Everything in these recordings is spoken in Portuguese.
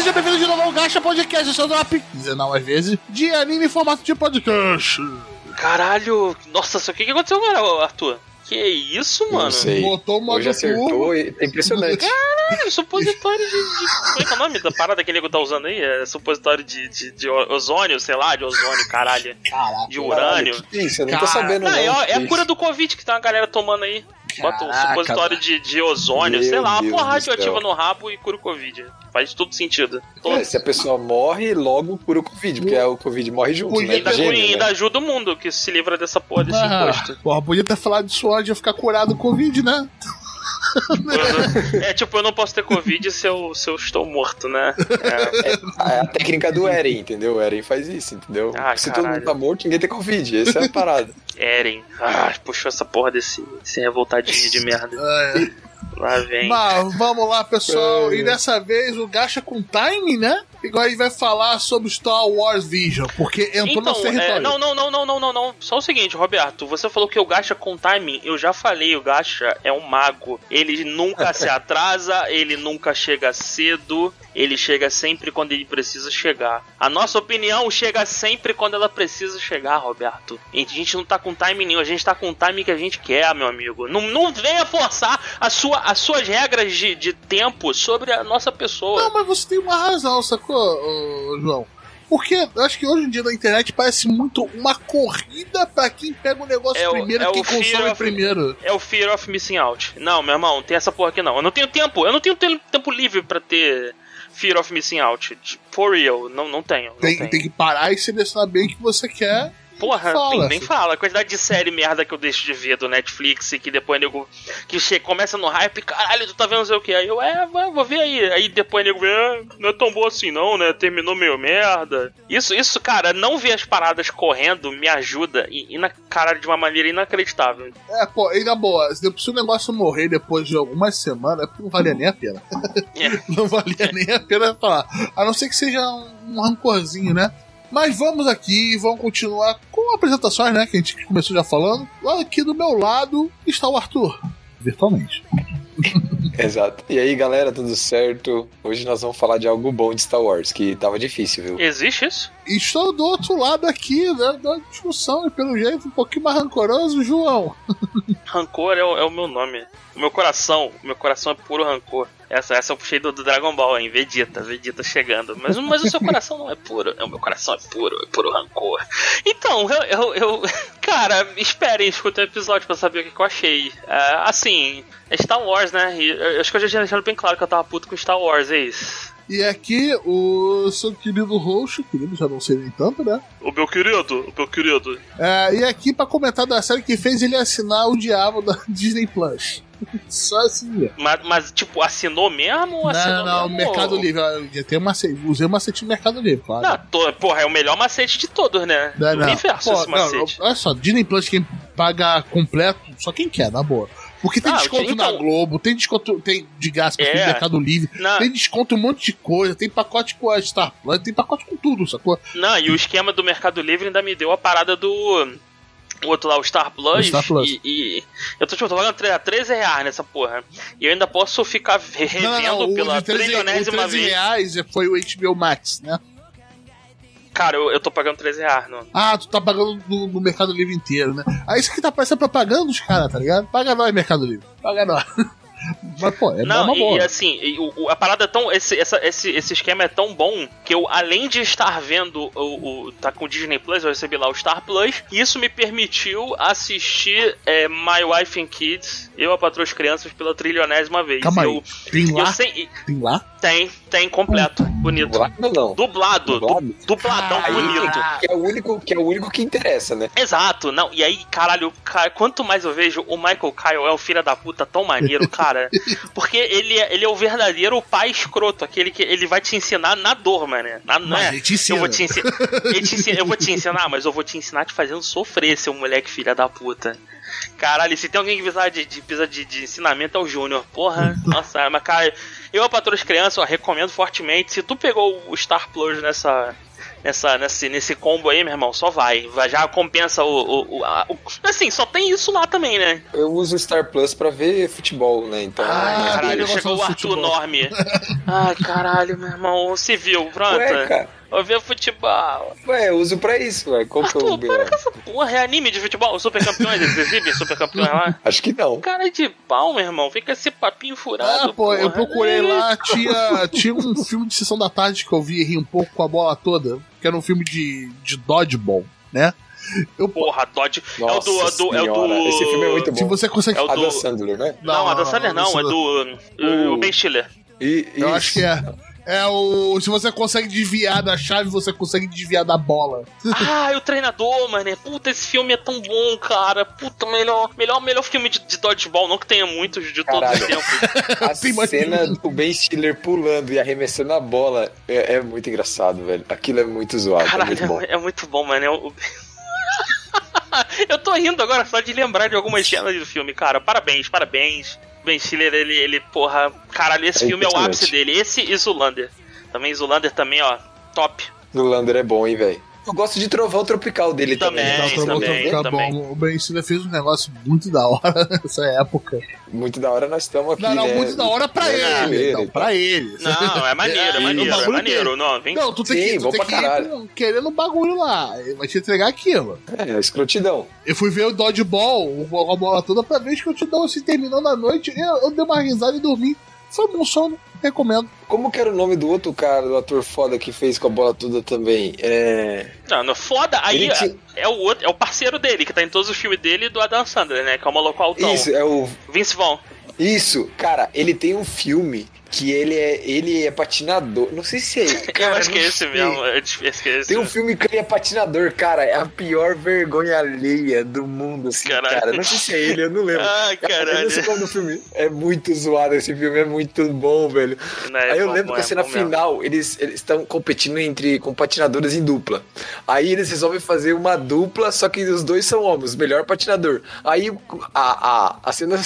seja bem-vindo de novo ao Gacha Podcast, eu sou o Drop, dizendo mais vezes, de anime em formato de podcast. Caralho, nossa, o que, que aconteceu agora, Arthur? Que isso, mano? Não sei. Botou o modo Hoje acertou turbo. é impressionante. Caralho, supositório de, de- Como é que é o nome da parada que o nego tá usando aí? É supositório de, de, de ozônio, sei lá, de ozônio, caralho. Caraca. De urânio. Caralho, que isso? Eu não tô sabendo, Não, não. é, a- é a cura do Covid que tá uma galera tomando aí. Bota um supositório de, de ozônio, Meu sei lá, uma porra radioativa no rabo e cura o Covid. Faz todo sentido. Todo- É, se a pessoa morre, logo cura o Covid, porque o Covid morre junto, Podia né? Ainda, Gênio, né? ainda ajuda o mundo que se livra dessa porra desse Ah, imposto. porra, podia ter falado ia ficar curado do Covid, né? É tipo, eu não posso ter Covid se eu, se eu estou morto, né? É. É a técnica do Eren, entendeu? O Eren faz isso, entendeu? Ah, se caralho. todo mundo tá morto, ninguém tem Covid. Essa é a parada. Eren. Ah, puxou essa porra desse, desse revoltadinho de merda. É. Lá vem. Mas vamos lá, pessoal. É. E dessa vez o Gacha com timing, né? Igual a gente vai falar sobre Star Wars Vision, porque entrou no Então, nosso território. é, não, não, não, não, não, não, não. Só o seguinte, Roberto, você falou que o Gacha com timing. Eu já falei, o Gacha é um mago. Ele nunca se atrasa, ele nunca chega cedo, ele chega sempre quando ele precisa chegar. A nossa opinião chega sempre quando ela precisa chegar, Roberto. A gente não tá com timing nenhum, a gente tá com o timing que a gente quer, meu amigo. Não, não venha forçar a sua, as suas regras de, de tempo sobre a nossa pessoa. Não, mas você tem uma razão, sacou, ô, João? Porque eu acho que hoje em dia na internet parece muito uma corrida pra quem pega o negócio É o- primeiro, é quem consome of- primeiro. É o Fear of Missing Out. Não, meu irmão, tem essa porra aqui não. Eu não tenho tempo, eu não tenho te- tempo livre pra ter Fear of Missing Out. For real, não, não tenho. Não Tem, tenho. tem que parar e selecionar bem o que você quer. Porra, Fala, nem, fala. A quantidade de série merda que eu deixo de ver do Netflix e que depois nego. Que chega, começa no hype, caralho, tu tá vendo não sei o que. Aí eu, é, vou ver aí. Aí depois nego "Ah, não é tão boa assim não, né? Terminou meio merda. Isso, isso, cara, não ver as paradas correndo me ajuda e, e na cara de uma maneira inacreditável. É, pô, e na boa, se o negócio morrer depois de algumas semanas, não valia nem a pena. É. não valia nem a pena falar. A não ser que seja um rancorzinho, né? Mas vamos aqui, vamos continuar com apresentações, né? Que a gente começou já falando. Lá aqui do meu lado está o Arthur. Virtualmente. Exato. E aí, galera, tudo certo? Hoje nós vamos falar de algo bom de Star Wars, que tava difícil, viu? Existe isso? E estou do outro lado aqui, né? Da discussão, e pelo jeito um pouquinho mais rancoroso, João. Rancor é o, é o meu nome. O meu coração, o meu coração é puro rancor. Essa, essa eu puxei do, do Dragon Ball, hein? Vegeta, Vegeta chegando. Mas, mas o seu coração não é puro. É, o meu coração é puro, é puro rancor. Então, eu. eu, eu- cara, esperem, escutem o episódio pra saber o que, que eu achei. É, assim, é Star Wars, né? E eu acho que eu já tinha deixado bem claro que eu tava puto com Star Wars, é isso. E aqui o seu querido host, querido, já não sei nem tanto, né? O meu querido, o meu querido. É, e aqui pra comentar da série que fez ele assinar o diabo da Disney Plus. Só assim mesmo. Mas, mas, tipo, assinou mesmo ou assinou Não, não, mesmo? Mercado Livre. Eu tenho macete, usei o macete do Mercado Livre, claro. Não, tô- porra, é o melhor macete de todos, né? Não, Do não. universo Pô, esse não, macete. olha só, Disney Plus, quem paga completo, só quem quer, na boa. Porque tem Ah, desconto então- na Globo, tem desconto tem de graça pra É. Mercado Livre, Não. tem desconto um monte de coisa, tem pacote com a Star Plus, tem pacote com tudo, sacou? Não, e o esquema do Mercado Livre ainda me deu a parada do. O outro lá, o Star Plus. O Star Plus. E, e eu tô, tipo, tô pagando tre- 13 reais nessa porra. E eu ainda posso ficar re- revendo o pela de 13, o trilionésima 13 vez. reais foi o HBO Max, né? Cara, eu, eu tô pagando 13 reais, não. Ah, tu tá pagando no, no Mercado Livre inteiro, né? Aí isso aqui tá parecendo propaganda dos caras, tá ligado? Paga nós, Mercado Livre. Paga nós. Mas, pô, é Não, uma e, boa. e assim, e o- o- a parada é tão. Esse, essa- esse, esse esquema é tão bom que eu, além de estar vendo o. o tá com o Disney Plus, eu recebi lá o Star Plus, isso me permitiu assistir é, My Wife and Kids, eu a patroa as crianças, pela trilionésima vez. Calma eu, aí. Tem eu lá? sei- Tem lá? tem, tem completo, bonito. Dublado não? Dublado, Dublado? du- dubladão Aí, bonito. que é o único que é o único que interessa, né? Exato, não, e aí, caralho, cara, quanto mais eu vejo, o Michael Kyle é um filho da puta tão maneiro, cara. Porque ele é, ele é o verdadeiro pai escroto, aquele que ele vai te ensinar na dor, mano. Na, não é, ele te ensina. Eu vou te, ensi- ele te ensina- eu vou te ensinar, mas eu vou te ensinar te fazendo sofrer, seu moleque filha da puta. Caralho, se tem alguém que precisar de, de, precisa de, de ensinamento é o Júnior. Porra, nossa, mas cara, Eu, a Patroa das Crianças, ó, recomendo fortemente. Se tu pegou o Star Plus nessa, nessa, nesse, nesse combo aí, meu irmão, só vai. vai já compensa o, o, o, a- o- Assim, só tem isso lá também, né? Eu uso o Star Plus pra ver futebol, né? Então. Ah, caralho, chegou o Arthur. Norme. Ai, caralho, meu irmão, se viu, pronto. Ué, cara. Vou ver futebol. Ué, eu uso pra isso, ué. Qual que o Arthur, para com essa porra, é anime de futebol, super campeões, eles exibem super campeões lá. Acho que não. Cara de pau, meu irmão, fica esse papinho furado. Ah, pô, eu procurei lá, tinha, tinha um filme de sessão da tarde que eu vi e ri um pouco com a bola toda, que era um filme de, de dodgeball, né? Eu, Porra, Dodge. é o do. É do, é o do senhora, Esse filme é muito se bom. você consegue. É o Adam do- Sandler, né? Não, Não, a Dan não, Sandler não, isso é do. O- O Ben Stiller. E, Eu isso. acho que é. É o. Se você consegue desviar da chave, você consegue desviar da bola. Ah, e o treinador, mano. Puta, esse filme é tão bom, cara. Puta, melhor, melhor, melhor filme de, de dodgeball, não que tenha muitos de todos os Caralho. tempos. A cena do Ben Stiller pulando e arremessando a bola é, é muito engraçado, velho. Aquilo é muito zoado, é Caralho, muito bom. é, é muito bom, mano. É o- Eu tô rindo agora só de lembrar de algumas cenas do filme, cara. Parabéns, parabéns. Ben Stiller, ele, ele porra. Caralho, esse É filme é o ápice dele. Esse e Zulander. Também Zulander também, ó. Top. No Lander é bom, hein, velho. Eu gosto de Trovão Tropical dele Também, também. Botar também, ficar também. bom. O Ben Stiller fez um negócio muito da hora nessa época. Muito da hora nós estamos aqui, Não, não, né? muito da hora pra Né, ele. zoeira Não, e tal. pra ele. Não, é maneiro, é É, maneiro, é maneiro. Não, vem. Não, tu tem Sim, que, tu tem que ir querendo o bagulho lá. Ele vai te entregar aquilo. É, escrotidão. Eu fui ver o Dodgeball, a bola toda, pra ver dou assim, terminando a noite. Eu, eu dei uma risada e dormi. Foi um bom sono, recomendo. Como que era o nome do outro cara, do ator foda que fez com a bola toda também? É. Não, no foda, aí Ele tinha- é o outro, é o parceiro dele, que tá em todos os filmes dele e do Adam Sandler, né? Que é o maluco altão. Isso, é o. Vince Vaughn. Isso, cara, ele tem um filme que ele é, ele é patinador. Não sei se é. Eu Cara, acho que é esse mesmo. Eu que é esse Tem um filme que ele é patinador, cara. É a pior vergonha alheia do mundo, assim, Caralho. cara. Não sei se é ele, eu não lembro. Ah, Eu caralho. não sei qual é o filme. É muito zoado esse filme, é muito bom, velho. Não, é Aí eu bom, lembro que é a cena bom mesmo. final, eles eles estão competindo entre com patinadores em dupla. Aí eles resolvem fazer uma dupla, só que os dois são homens, melhor patinador. Aí a, a, a cena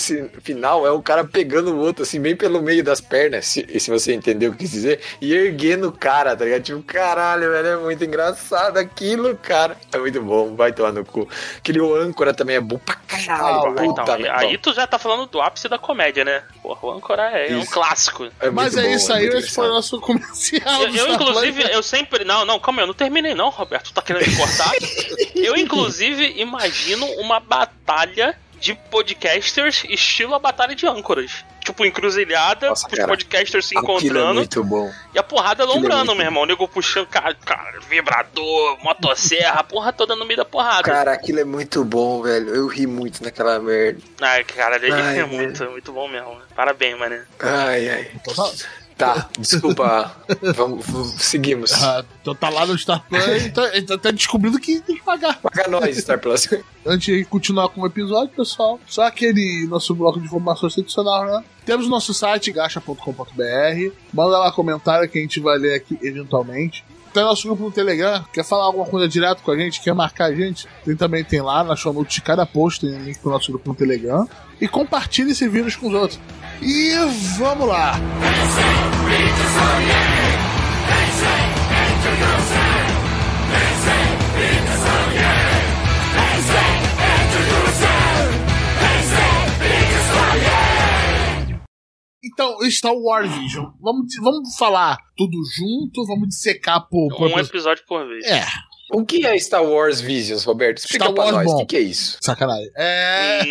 final é o cara pegando o outro, assim, bem pelo meio das pernas, se, se você entendeu o que quis dizer, e erguendo o cara, tá ligado? Tipo, caralho, velho, é muito engraçado aquilo, cara. É muito bom, vai tomar no cu. Aquele o âncora também é bom pra caralho, Ah, puta Então, aí, aí tu já tá falando do ápice da comédia, né? Porra, o Âncora é, é um Isso. clássico. É Mas é bom, isso aí, muito esse foi o nosso comercial. Eu, eu, inclusive, eu sempre. Não, não, calma aí, eu não terminei, não, Roberto. Tu tá querendo me cortar? eu, inclusive, imagino uma batalha de podcasters estilo a batalha de âncoras. Tipo, encruzilhada, Nossa, os cara. podcasters se é encontrando muito bom. e a porrada Aquilo é meu irmão. O nego puxando, cara, cara, vibrador, motosserra, a porra toda no meio da porrada. Cara, aquilo é muito bom, velho. Eu ri muito naquela merda. Ai, cara, ele Ai, é muito, muito bom mesmo. Parabéns, mano. Ai, ai. Então tá- Tá, desculpa. vamos, seguimos. Ah, então tá lá no Star Plus, ele tá, tá até descobrindo que tem que pagar. Paga nós, Star Plus. Antes de continuar com o episódio, pessoal, só aquele nosso bloco de informações tradicional, né? Temos nosso site, gacha.com.br. Manda lá comentário que a gente vai ler aqui eventualmente. Tem nosso grupo no Telegram, quer falar alguma coisa direto com a gente, quer marcar a gente? Tem, também tem lá, na show notes de cada post, tem link pro nosso grupo no Telegram. E compartilhe esse vírus com os outros. E vamos lá! Então, Star Wars Vision. Vamos, vamos falar tudo junto, vamos dissecar por. por Um episódio por vez. É, O que é Star Wars Visions, Roberto? Explica Star pra Wars nós. O que, que é isso? sacanagem. É.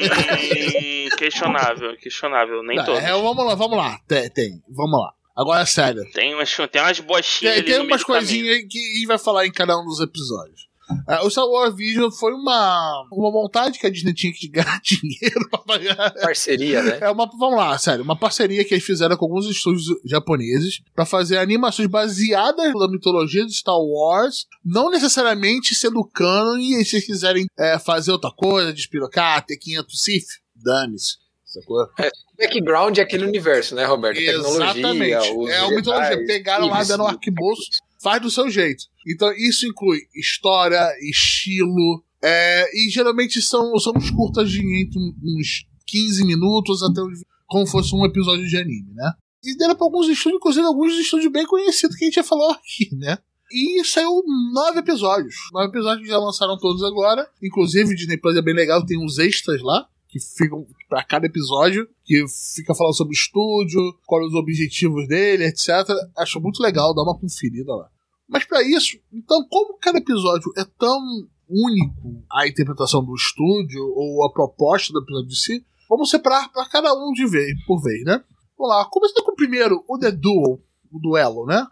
Questionável, questionável. Nem Não, todos. é, vamos lá, vamos lá. Tem, tem. Vamos lá. Agora é sério. Tem umas, tem umas bochinhas Tem, tem umas coisinhas que a gente vai falar em cada um dos episódios. É, o Star Wars Vision foi uma, uma vontade que a Disney tinha que ganhar dinheiro pra pagar. Parceria, né? É uma, vamos lá, sério, uma parceria que eles fizeram com alguns estúdios japoneses pra fazer animações baseadas na mitologia de Star Wars, não necessariamente sendo canon, e se vocês quiserem é, fazer outra coisa, despirocar, ter 500 Sith, dane-se. Sacou? O background é aquele universo, né, Roberto? Exatamente. Tecnologia, É uma mitologia. Pegaram lá, deram um arquibolso, faz do seu jeito. Então isso inclui história, estilo, é, e geralmente são, são uns curtas de entre uns 15 minutos até como fosse um episódio de anime, né? E deram pra alguns estúdios, inclusive alguns estúdios bem conhecidos que a gente já falou aqui, né? E saiu nove episódios. Nove episódios que já lançaram todos agora. Inclusive, o Disney Plus é bem legal, tem uns extras lá que ficam para cada episódio, que fica falando sobre o estúdio, quais os objetivos dele, etc. Acho muito legal, dá uma conferida lá. Mas para isso, então, como cada episódio é tão único a interpretação do estúdio ou a proposta do episódio de si, vamos separar para cada um de vez, por vez, né? Vamos lá, começando com o primeiro, o The Duel, o duelo, né?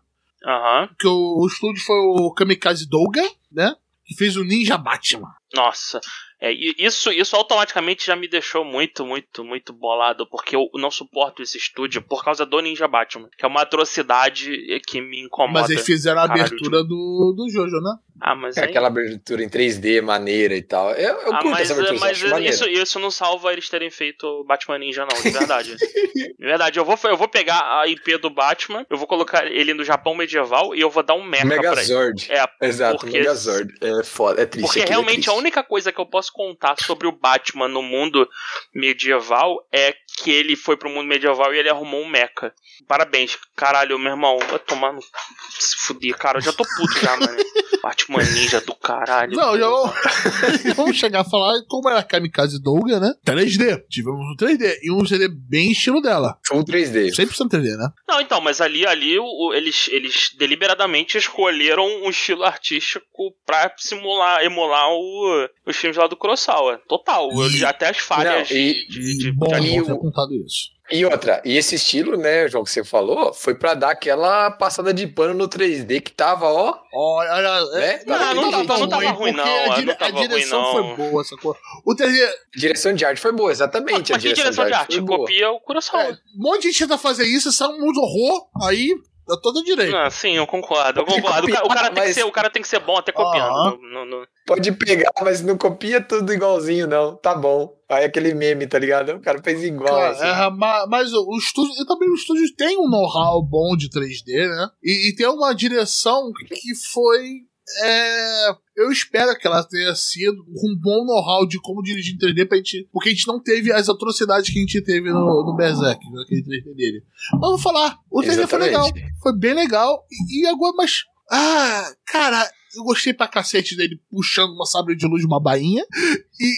Aham. Que o, o estúdio foi o Kamikaze Douga, né? Que fez o Ninja Batman. Nossa. É, isso, isso automaticamente já me deixou muito, muito, muito bolado, porque eu não suporto esse estúdio por causa do Ninja Batman, que é uma atrocidade que me incomoda. Mas eles fizeram a Caralho, abertura do, do Jojo, né? Ah, mas É aí- aquela abertura em 3D maneira e tal. Eu, eu Ah, curto mas, essa abertura, mas acho maneiro. isso, isso não salva eles terem feito Batman Ninja, não, de verdade. de verdade, eu vou, eu vou pegar a IP do Batman, eu vou colocar ele no Japão medieval e eu vou dar um mecha pra ele. Megazord. É, Exato, porque- Megazord. É foda, é triste. Porque é realmente a triste. única coisa que eu posso contar sobre o Batman no mundo medieval é que ele foi pro mundo medieval e ele arrumou um mecha. Parabéns, caralho, meu irmão. Vai tomar no. Se fuder, cara, eu já tô puto já, mano. Batman ninja do caralho. Não, já vamos, vamos chegar a falar como era a Kamikaze Douga, né? 3D. Tivemos um 3D. E um 3D bem estilo dela. Full 3D. 100% 3D, né? Não, então, mas ali, ali o- eles, eles deliberadamente escolheram um estilo artístico pra simular, emular o, os filmes lá do Kurosawa. Total. E- Até as falhas Não, e- de, de, E de- bom, de ali bom ter o- apontado isso. E outra, e esse estilo, né, João, que você falou, foi pra dar aquela passada de pano no 3D que tava, ó. Olha, olha, Né? é- Não, não tava não tava ruim, não, A, não dire- tava a direção ruim, foi não. boa, sacou? O 3D. Direção de arte foi boa, exatamente. a Mas que direção de arte? foi boa. Copia o Kurosawa. É, um monte de gente tenta fazer isso, isso é um mundo horror, aí tá todo direito. Ah, sim, eu concordo, eu concordo. O ca- O cara, tem que copiar, ser, o cara tem que ser bom até copiando. Aham. No- no- no- Pode pegar, mas não copia tudo igualzinho, não. Tá bom. Aí aquele meme, tá ligado? O cara fez igual. Cara, assim. é, ma- mas o o estúdio, e também o estúdio tem um know-how bom de 3D, né? E, e tem uma direção que foi. É, eu espero que ela tenha sido com um bom know-how de como dirigir em 3D pra gente. Porque a gente não teve as atrocidades que a gente teve no, no Berserk, naquele 3D dele. Mas vou falar, o 3D foi legal. Foi bem legal. E, e agora, mas. Ah, cara, eu gostei pra cacete dele puxando uma sabre de luz de uma bainha. E.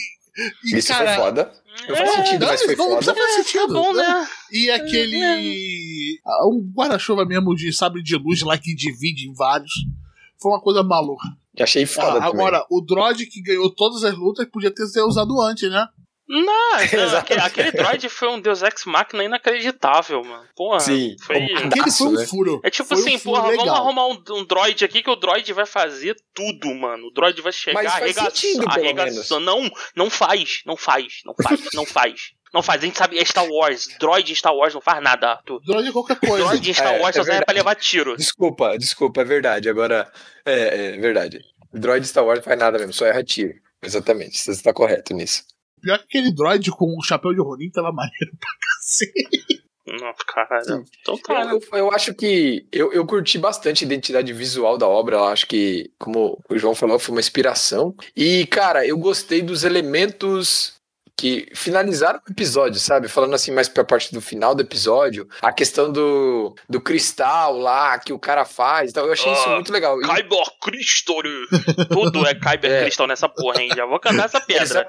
e Isso cara, foi foda. Não faz sentido, não, mas foi não, não foda. faz sentido. Tá bom, né? E aquele. ah, Um guarda-chuva mesmo de sabre de luz lá que divide em vários. Foi uma coisa maluca. Achei foda Ah, também. agora, o droid que ganhou todas as lutas podia ter sido usado antes, né? Não, aquele, aquele droid foi um Deus Ex Machina inacreditável, mano. Porra, Sim. foi. Aquele foi um né? furo. É tipo Foi um assim, furo porra, vamos legal. arrumar um, um droid aqui que o droid vai fazer tudo, mano. O droid vai chegar faz arregaça- arregaçando. Não, não faz, não faz, não faz, não faz. Não faz, a gente sabe, é Star Wars. Droid em Star Wars não faz nada, Arthur. Droid é qualquer coisa. Droid em Star É, Wars é só serve pra levar tiro. Desculpa, desculpa, é verdade. Agora, é, é verdade. Droid Star Wars não faz nada mesmo, só erra tiro. Exatamente, você está correto nisso. Pior que aquele droid com o chapéu de Ronin tava maneiro pra cacete. Não, cara. Então tá? Eu, eu acho que eu, eu curti bastante a identidade visual da obra. Eu acho que, como o João falou, foi uma inspiração. E, cara, eu gostei dos elementos que finalizaram o episódio, sabe? Falando assim, mais pra parte do final do episódio, a questão do, do cristal lá que o cara faz. Então, eu achei isso Ah, muito legal. E- Kyber Crystal. Tudo é Kyber É. Crystal nessa porra, hein? Já vou cantar essa pedra. Exa-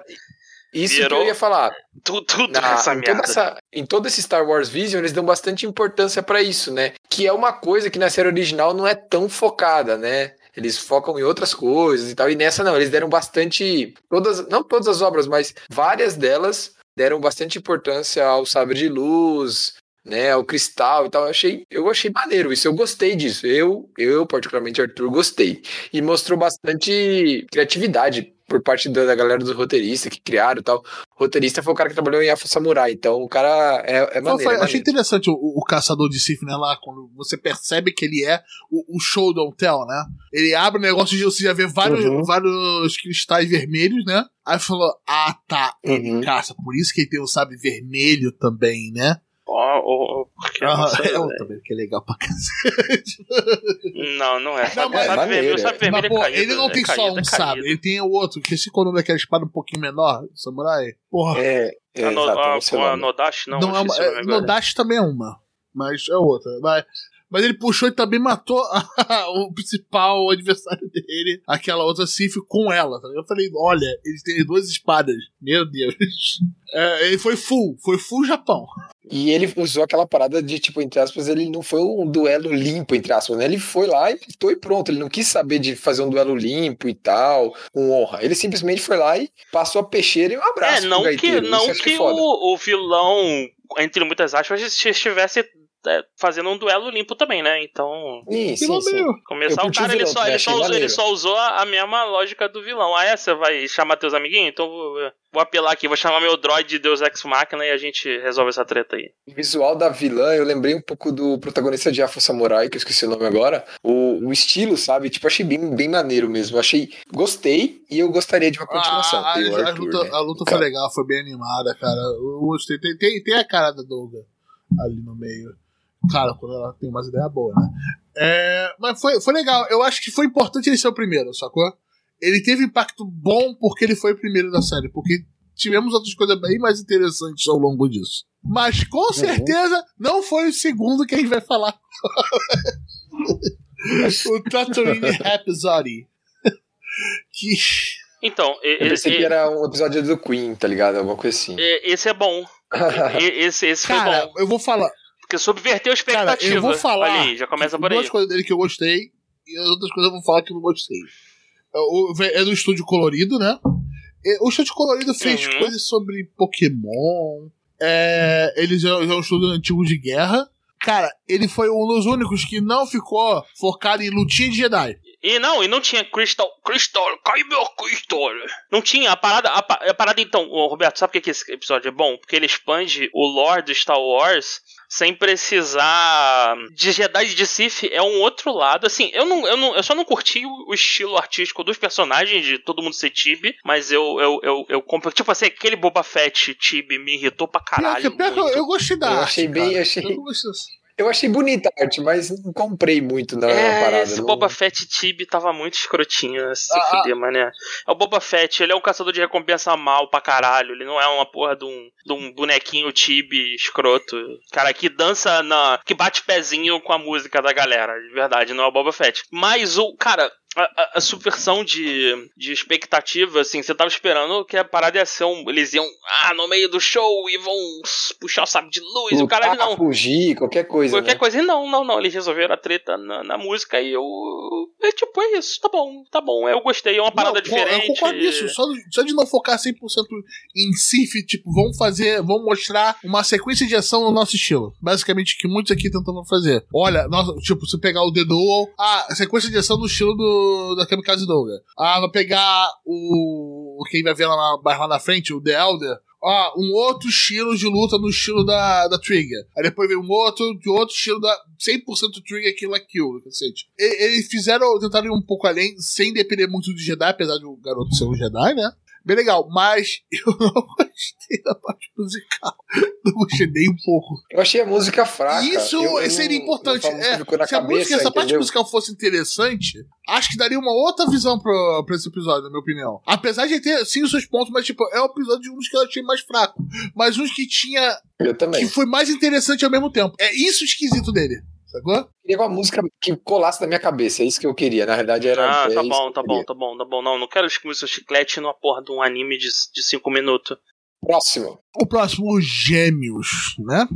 Isso Virou- que eu ia falar. Tu- Tudo Na- nessa em, merda. essa- em todo esse Star Wars Vision, eles dão bastante importância pra isso, né? Que é uma coisa que na série original não é tão focada, né? Eles focam em outras coisas e tal. E nessa não, eles deram bastante. Todas, não todas as obras, mas várias delas deram bastante importância ao sabre de luz, né? Ao cristal e tal. Eu achei, eu achei maneiro isso. Eu gostei disso. Eu, eu particularmente, Arthur, gostei. E mostrou bastante criatividade por parte da galera dos roteiristas que criaram e tal. O roteirista foi o cara que trabalhou em Alpha Samurai, então o cara é, é Então, maneiro. foi- é achei maneiro. interessante o, o caçador de Sif, né, lá, quando você percebe que ele é o, o show don't tell, né? Ele abre o negócio de você já vê vários, Uhum. vários cristais vermelhos, né? Aí falou, ah, tá, ele Uhum. caça, por isso que ele tem o sabre vermelho também, né? Ó, ó, porque não Ah, é, velho. também, que é legal pra cacete. Não, não é. Sabe, mas- sabe vermelho, é. sabe vermelho Mas, pô, é caído, ele não é tem caído, só é um caído. sabre, ele tem o outro, que esse quando é aquela espada um pouquinho menor, samurai. Porra, É, é A, no, exato, a, não a nome. Nodashi não, não é uma, é, agora. Nodashi também é uma. mas é outra. Mas, mas ele puxou e também matou o principal adversário dele, aquela outra Sif, com ela. Tá? Eu falei, olha, eles têm duas espadas. Meu Deus. É, ele foi full, foi full Japão. E ele usou aquela parada de, tipo, entre aspas, ele não foi um duelo limpo, entre aspas, né? Ele foi lá e lutou e pronto. Ele não quis saber de fazer um duelo limpo e tal, com honra. Ele simplesmente foi lá e passou a peixeira e um abraço. É, não que, não que foda. o, o vilão, entre muitas aspas, estivesse é, fazendo um duelo limpo também, né? Então. Sim, Vilão sim, sim. meio- Eu Começar o cara, ele só, ele, só usou, ele só usou a, a mesma lógica do vilão. Ah, é? Você vai chamar teus amiguinhos? Então vou, vou apelar aqui, vou chamar meu droid de Deus Ex Machina e a gente resolve essa treta aí. O visual da vilã, eu lembrei um pouco do protagonista de Afro Samurai, que eu esqueci o nome agora. O, o estilo, sabe? Tipo, achei bem, bem maneiro mesmo. Achei. Gostei e eu gostaria de uma continuação. Ah, a, o a Arthur, luta, né? a luta foi legal, foi bem animada, cara. Eu gostei. Tem, tem, tem a cara da Doga ali no meio. Cara, quando ela tem umas ideias boas, né? É, mas foi, foi legal. Eu acho que foi importante ele ser o primeiro, sacou? Ele teve impacto bom porque ele foi o primeiro da série, porque tivemos outras coisas bem mais interessantes ao longo disso. Mas com certeza não foi o segundo que a gente vai falar. o Tatooine Rhapsody. que Então, e- Eu pensei e- que era um episódio do Queen, tá ligado? Alguma coisa assim. e- esse é bom. E- esse esse foi Cara, bom. eu vou falar. Porque subverteu a Cara, expectativa. eu vou falar. Aí, já começa por aí. duas coisas dele que eu gostei e as outras coisas eu vou falar que eu não gostei. É É do estúdio colorido, né? O estúdio colorido fez Uhum. coisas sobre Pokémon. É, ele já, já é um estúdio antigo de guerra. Cara, ele foi um dos únicos que não ficou focado em lutinha de Jedi. E não, e não tinha Crystal. Crystal, cai meu Crystal. Não tinha. A parada, a, a parada então, ô, Roberto, sabe por que que esse episódio é bom? Porque ele expande o lore do Star Wars sem precisar de Jedi de Sith. É um outro lado. Assim, eu, não, eu, não, eu só não curti o, o estilo artístico dos personagens, de todo mundo ser Tibi, mas eu, eu, eu, eu compro. Tipo assim, aquele Boba Fett Tibi me irritou pra Pior caralho. pior que eu, muito. eu gostei da Eu arte, achei bem- cara. achei- Eu gostei. Eu achei bonita a arte, mas não comprei muito na, É, parada. esse não- Boba Fett Tibi tava muito escrotinho, se Ah, fuder, mané. É o Boba Fett, ele é um caçador de recompensa mal pra caralho, ele não é uma porra de um, de um bonequinho Tibi escroto. Cara, que dança na. que bate pezinho com a música da galera, de verdade, não é o Boba Fett. Mas o. Cara. A, a- a subversão de, de expectativa, assim, você tava esperando que a parada ia ser um. Eles iam, ah, no meio do show e vão puxar o sabre de luz, o caralho Lutar, não. fugir, qualquer coisa. Qualquer né? coisa. E não, não, não. Eles resolveram a treta na, na música e eu. É tipo, é isso. Tá bom, tá bom. Eu gostei. É uma parada Não, diferente. Eu concordo nisso. Só, só de não focar 100% em Sif, tipo, vamos fazer, vamos mostrar uma sequência de ação no nosso estilo. Basicamente, que muitos aqui tentavam fazer. Olha, nossa, tipo, você pegar o The Duel, ah, sequência de ação no estilo do, da Kamikaze Douga. Ah, vai pegar o. Quem vai ver lá, na, mais lá na frente, o The Elder. Ah, um outro estilo de luta no estilo da, da Trigger. Aí depois vem um outro de outro estilo da 100% Trigger Kill la Kill, cacete. Eles fizeram, tentaram ir um pouco além, sem depender muito do Jedi, apesar de o garoto ser um Jedi, né? Bem legal, mas eu não gostei da parte musical. Não gostei nem um pouco. Eu achei a música fraca. Isso Eu- eu seria não- importante. não É, se a cabeça, música, essa parte musical fosse interessante, acho que daria uma outra visão pro, pra esse episódio, na minha opinião. Apesar de ter, sim, os seus pontos, mas, tipo, é um episódio de uns que eu achei mais fraco. Mas uns que tinha. Eu também. que foi mais interessante ao mesmo tempo. É isso o esquisito dele. Sacou? Eu queria uma música que colasse na minha cabeça. É isso que eu queria. Na verdade, era. Ah, é tá isso bom, que tá bom, tá bom, tá bom. Não, não quero comer seu chiclete numa porra de um anime de 5 minutos. Próximo. O próximo, os Gêmeos, né?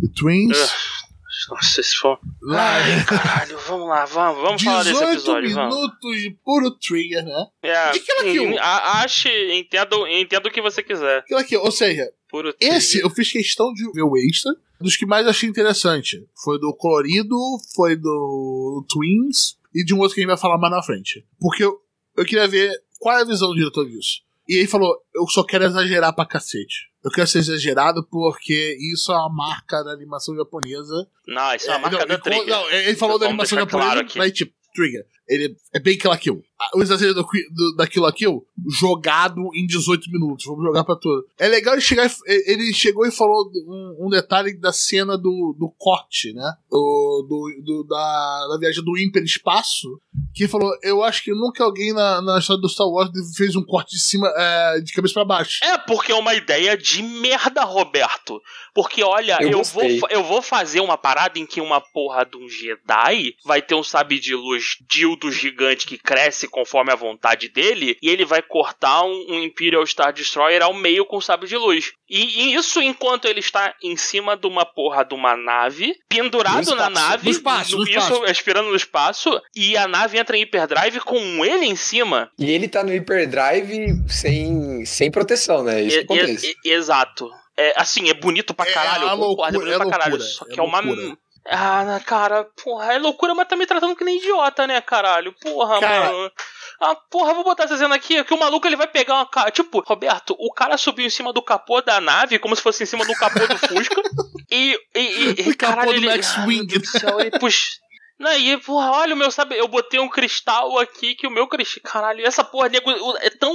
The Twins. Ugh. Nossa, se for. Lá, Ai, caralho, vamos lá, vamos, vamos falar desse 18 episódio, vamos. minutos de puro trigger, né? É, De Kill la Kill. ache, entendo, entendo o que você quiser. Aquilo aqui, ou seja, Puro esse trigger. eu fiz questão de ver o extra. Dos que mais achei interessante. Foi do Colorido, foi do Twins e de um outro que a gente vai falar mais na frente. Porque eu, eu queria ver qual é a visão do diretor disso. E ele falou: eu só quero exagerar pra cacete. Eu quero ser exagerado porque isso é uma marca da animação japonesa. Não, isso é uma É, marca não, da ele, Trigger. não, ele falou da Vamos animação japonesa, claro mas tipo, Trigger. ele é bem Kill. O exagero do, do, da Kill la Kill jogado em 18 minutos. Vamos jogar pra tudo. É legal ele chegar. Ele chegou e falou um, um detalhe da cena do, do corte, né? Do, do, do da, da viagem do hiperespaço. Que falou: Eu acho que nunca alguém na, na história do Star Wars fez um corte de cima, é, de cabeça para baixo. É, porque é uma ideia de merda, Roberto. Porque, olha, eu, eu vou, eu vou fazer uma parada em que uma porra de um Jedi vai ter um sabre de luz dildo gigante que cresce conforme a vontade dele, e ele vai cortar um, um Imperial Star Destroyer ao meio com o sabre de luz. E, e, isso enquanto ele está em cima de uma porra de uma nave, pendurado espaço, na nave, no espaço, no, no isso, espaço. no espaço, e a nave entra em hyperdrive com ele em cima. E ele tá no hyperdrive sem, sem proteção, né? Isso e, que acontece. E, exato. É, assim, é bonito pra caralho, é, eu concordo, é bonito é pra caralho. Só que é, é uma. Ah, cara, porra, é loucura, mas tá me tratando que nem idiota, né, caralho? Porra, cara... mano. Ah, porra, vou botar essa cena aqui, que o maluco ele vai pegar uma. Ca... Tipo, Roberto, o cara subiu em cima do capô da nave, como se fosse em cima do capô do Fusca. e. e, e, e caralho, ele. Max-Wing. Ah, ele puxa. Não, e, porra, olha o meu, sabe, eu botei um cristal aqui que o meu cristal. Caralho, essa porra, nego, é tão.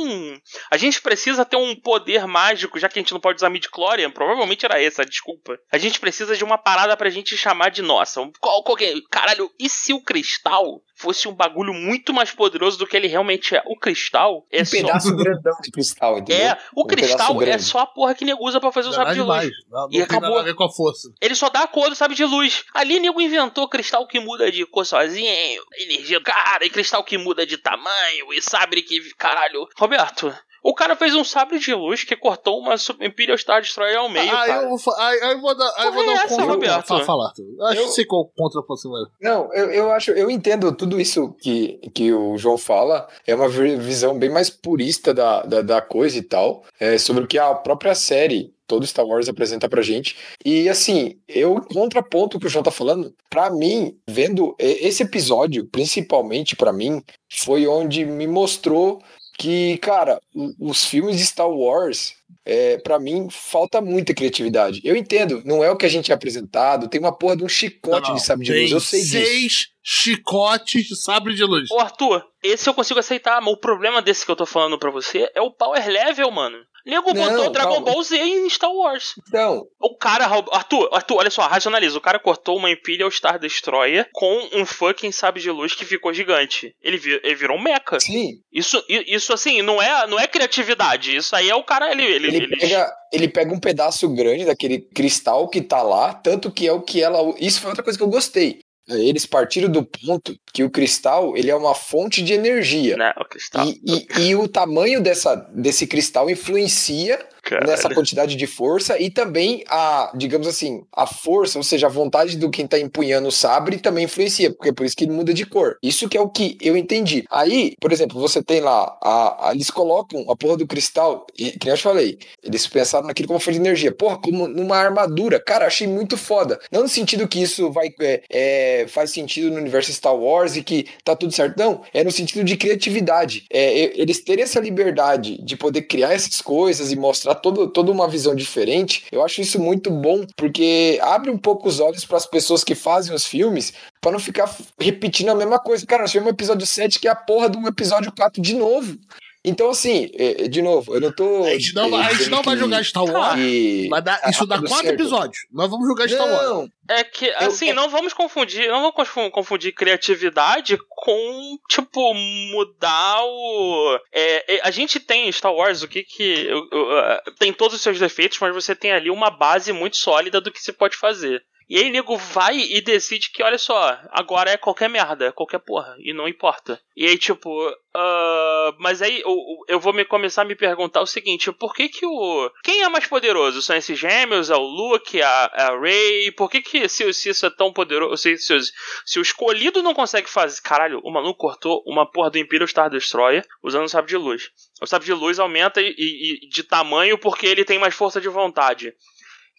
A gente precisa ter um poder mágico, já que a gente não pode usar midichlorian, provavelmente era essa, desculpa. A gente precisa de uma parada pra gente chamar de nossa. Qual, qualquer. Caralho, e se o cristal fosse um bagulho muito mais poderoso do que ele realmente é. O cristal é um só... pedaço grandão de cristal, entendeu? É, o um cristal é só a porra que nego usa pra fazer o sabre de luz. Não, não e acabou. nada a ver com a força. Ele só dá a cor do sabre de luz. Ali nego inventou cristal que muda de cor sozinho, energia, cara, e cristal que muda de tamanho, e sabre que. Caralho. Roberto, o cara fez um sabre de luz que cortou uma Imperial Star Destroyer ao meio, ah, cara. Eu vou, aí, aí eu vou dar, aí eu vou dar um essa, contra. Roberto? Fala, fala, eu acho Eu- que sei qual contra você vai. Não, eu, eu acho, eu entendo tudo isso que, que o João fala, é uma vi- visão bem mais purista da, da, da coisa e tal, é, sobre o que a própria série, todo Star Wars apresenta pra gente. E assim, eu contraponto o que o João tá falando, pra mim, vendo esse episódio, principalmente pra mim, foi onde me mostrou que, cara, os filmes de Star Wars, é, para mim, falta muita criatividade. Eu entendo, não é o que a gente é apresentado, tem uma porra de um chicote Não, de sabre de luz, eu sei disso. seis chicotes de sabre de luz. Ô, Arthur, esse eu consigo aceitar, mas o problema desse que eu tô falando pra você é o power level, mano. Nego Não, botou Dragon calma. Ball Z em Star Wars. Então, O cara, Arthur, Arthur, olha só, racionaliza. O cara cortou uma Imperial Star Destroyer com um fucking sabre de luz que ficou gigante. Ele, vi- ele virou um mecha. sim, Isso, isso assim, não é, não é criatividade. Isso aí é o cara, ele. ele, ele ele- pega, ele pega um pedaço grande daquele cristal que tá lá, tanto que é o que ela. Isso foi outra coisa que eu gostei. Eles partiram do ponto que o cristal ele é uma fonte de energia. Né, o cristal. E, e- e o tamanho dessa, desse cristal influencia Caralho. nessa quantidade de força e também a, digamos assim, a força, ou seja, a vontade do quem tá empunhando o sabre também influencia, porque é por isso que ele muda de cor. Isso que é o que eu entendi. Aí, por exemplo, você tem lá, a, a- eles colocam a porra do cristal, e, que nem eu te falei, eles pensaram naquilo como fonte de energia. Porra, como numa armadura. Cara, achei muito foda. Não no sentido que isso vai é, é, faz sentido no universo Star Wars e que tá tudo certo. Não, é no sentido de criatividade. É, eles terem essa liberdade de poder criar essas coisas e mostrar todo, toda uma visão diferente, eu acho isso muito bom, porque abre um pouco os olhos para as pessoas que fazem os filmes para não ficar repetindo a mesma coisa. Cara, nós tivemos um episódio 7 que é a porra do episódio 4 de novo. Então, assim, é, é, de novo, eu não tô. A gente não, vai- a gente não vai jogar Star Wars. que Vai dar, tá isso dá quatro certo. episódios. Nós vamos jogar Star Wars. Não, É que, assim, não vamos confundir, não vamos confu- confundir criatividade com, tipo, mudar o... é, é, a gente tem em Star Wars, o que que... eu- eu, ah, tem todos os seus defeitos, mas você tem ali uma base muito sólida do que se pode fazer. E aí, nego vai e decide que, olha só, agora é qualquer merda, qualquer porra, e não importa. E aí, tipo, ah, mas aí eu, eu vou me começar a me perguntar o seguinte: por que que o. Quem é mais poderoso? São esses gêmeos? É o Luke? É a, é a Rey? Por que que se, se isso é tão poderoso? Se, se, se o escolhido não consegue fazer. Caralho, o maluco cortou uma porra do Imperial Star Destroyer usando o sabre de luz. O sabre de luz aumenta e, e- e de tamanho porque ele tem mais força de vontade.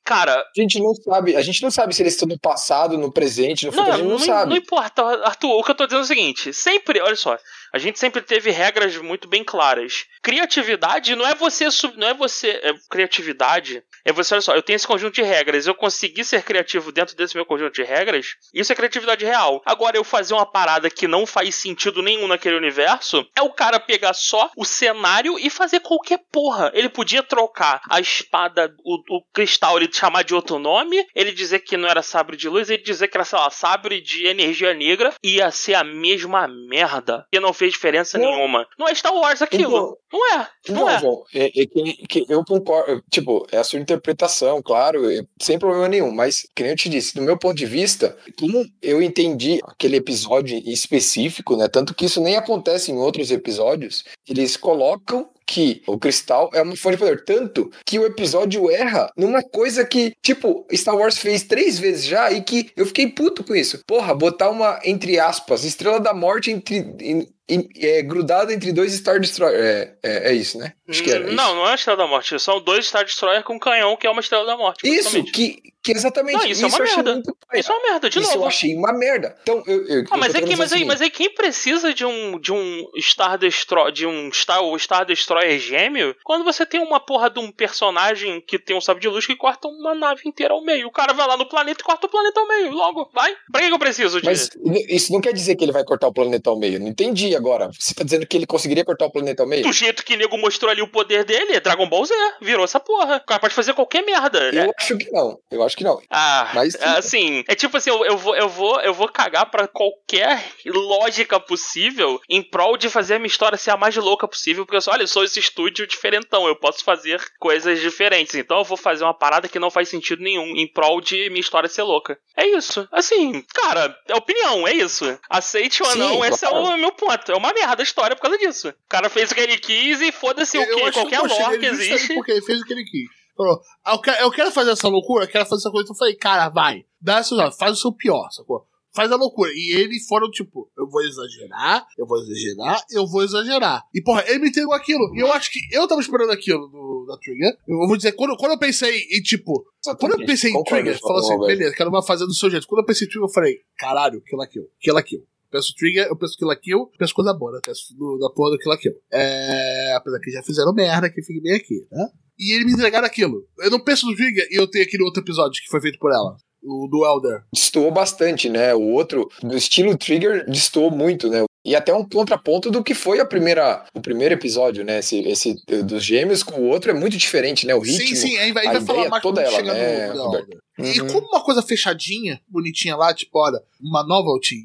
Cara, A gente não sabe, a gente não sabe se eles estão no passado, no presente, no futuro, a gente não, não, sabe. não importa, Arthur. O que eu tô dizendo é o seguinte: sempre, olha só, a gente sempre teve regras muito bem claras. Criatividade não é você, não é você, é, criatividade é você, olha só, eu tenho esse conjunto de regras, eu consegui ser criativo dentro desse meu conjunto de regras, isso é criatividade real. Agora, eu fazer uma parada que não faz sentido nenhum naquele universo, é o cara pegar só o cenário e fazer qualquer porra. Ele podia trocar a espada, o, o cristal, ele chamar de outro nome, ele dizer que não era sabre de luz, ele dizer que era, sei lá, sabre de energia negra, ia ser a mesma merda. E não fez diferença Não. nenhuma. Não é Star Wars aquilo. Então, não é. Não, Não, é. João, é, é que, que eu concordo. Tipo, é a sua interpretação, claro, sem problema nenhum. Mas, nem eu te disse, do meu ponto de vista, como eu entendi aquele episódio específico, né? Tanto que isso nem acontece em outros episódios, eles colocam que o cristal é uma fonte de poder. Tanto que o episódio erra numa coisa que, tipo, Star Wars fez três vezes já e que eu fiquei puto com isso. Porra, botar uma, entre aspas, estrela da morte entre. em- em- é, grudada entre dois Star Destroyer. É, é, é isso, né? Acho que era. Não, isso. não é a Estrela da Morte. São dois Star Destroyer com canhão, que é uma Estrela da Morte. Isso, que, que exatamente. Não, isso é uma eu achei merda. Isso é uma merda, de Isso novo. eu achei uma merda. Então, eu. eu Ah, mas é que, mas aí, mas aí quem precisa de um de um Star Destroyer, de um Star, Star Destroyer gêmeo, quando você tem uma porra de um personagem que tem um sabre de luz que corta uma nave inteira ao meio. O cara vai lá no planeta e corta o planeta ao meio. Logo, vai. Pra que eu preciso de Mas isso não quer dizer que ele vai cortar o planeta ao meio. Não entendi agora. Você tá dizendo que ele conseguiria cortar o planeta ao meio? do jeito que o nego mostrou ali o poder dele, é Dragon Ball Z. Virou essa porra. O cara pode fazer qualquer merda. É- Eu acho que não. Eu acho que não. Ah, Mas- assim, é tipo assim, eu, eu vou, eu vou, eu vou cagar pra qualquer lógica possível em prol de fazer a minha história ser a mais louca possível, porque eu sou, olha, eu sou esse estúdio diferentão, eu posso fazer coisas diferentes, então eu vou fazer uma parada que não faz sentido nenhum em prol de minha história ser louca. É isso. Assim, cara, é opinião, é isso. Aceite ou Sim, não, esse é claro. o meu ponto. É uma merda a história por causa disso. O cara fez o que ele quis e foda-se o que acho qualquer lore que existe. Porque ele fez o que ele quis. Falou, ah, eu quero, eu quero fazer essa loucura, eu quero fazer essa coisa. Então eu falei, cara, vai, dá essa jogada, faz o seu pior, sacou? Faz a loucura. E eles foram tipo, eu vou exagerar, eu vou exagerar, eu vou exagerar. E porra, ele me entregou aquilo. E eu acho que eu tava esperando aquilo do, da Trigger. Eu vou dizer, quando, quando eu pensei em tipo, quando eu pensei em Trigger, falou assim, beleza, quero uma fazer do seu jeito. Quando eu pensei em Trigger, eu falei, caralho, kill la kill, kill la kill. Penso Trigger, eu penso Kill la Kill, penso coisa boa, né? Penso do, da porra do Kill la Kill. É, apesar que já fizeram merda, que fique bem aqui, né? E eles me entregaram aquilo. Eu não penso no Trigger e eu tenho aquele outro episódio que foi feito por ela. O do Elder. Destoou bastante, né? O outro, do estilo Trigger, destoou muito, né? E até um contraponto do que foi a primeira, o primeiro episódio, né? Esse, esse eh, dos gêmeos com o outro é muito diferente, né? O ritmo. sim, sim, aí vai, a vai falar ideia mais toda ela, né, no? Elder. E Uhum. como uma coisa fechadinha, bonitinha lá, tipo, olha, uma novelty,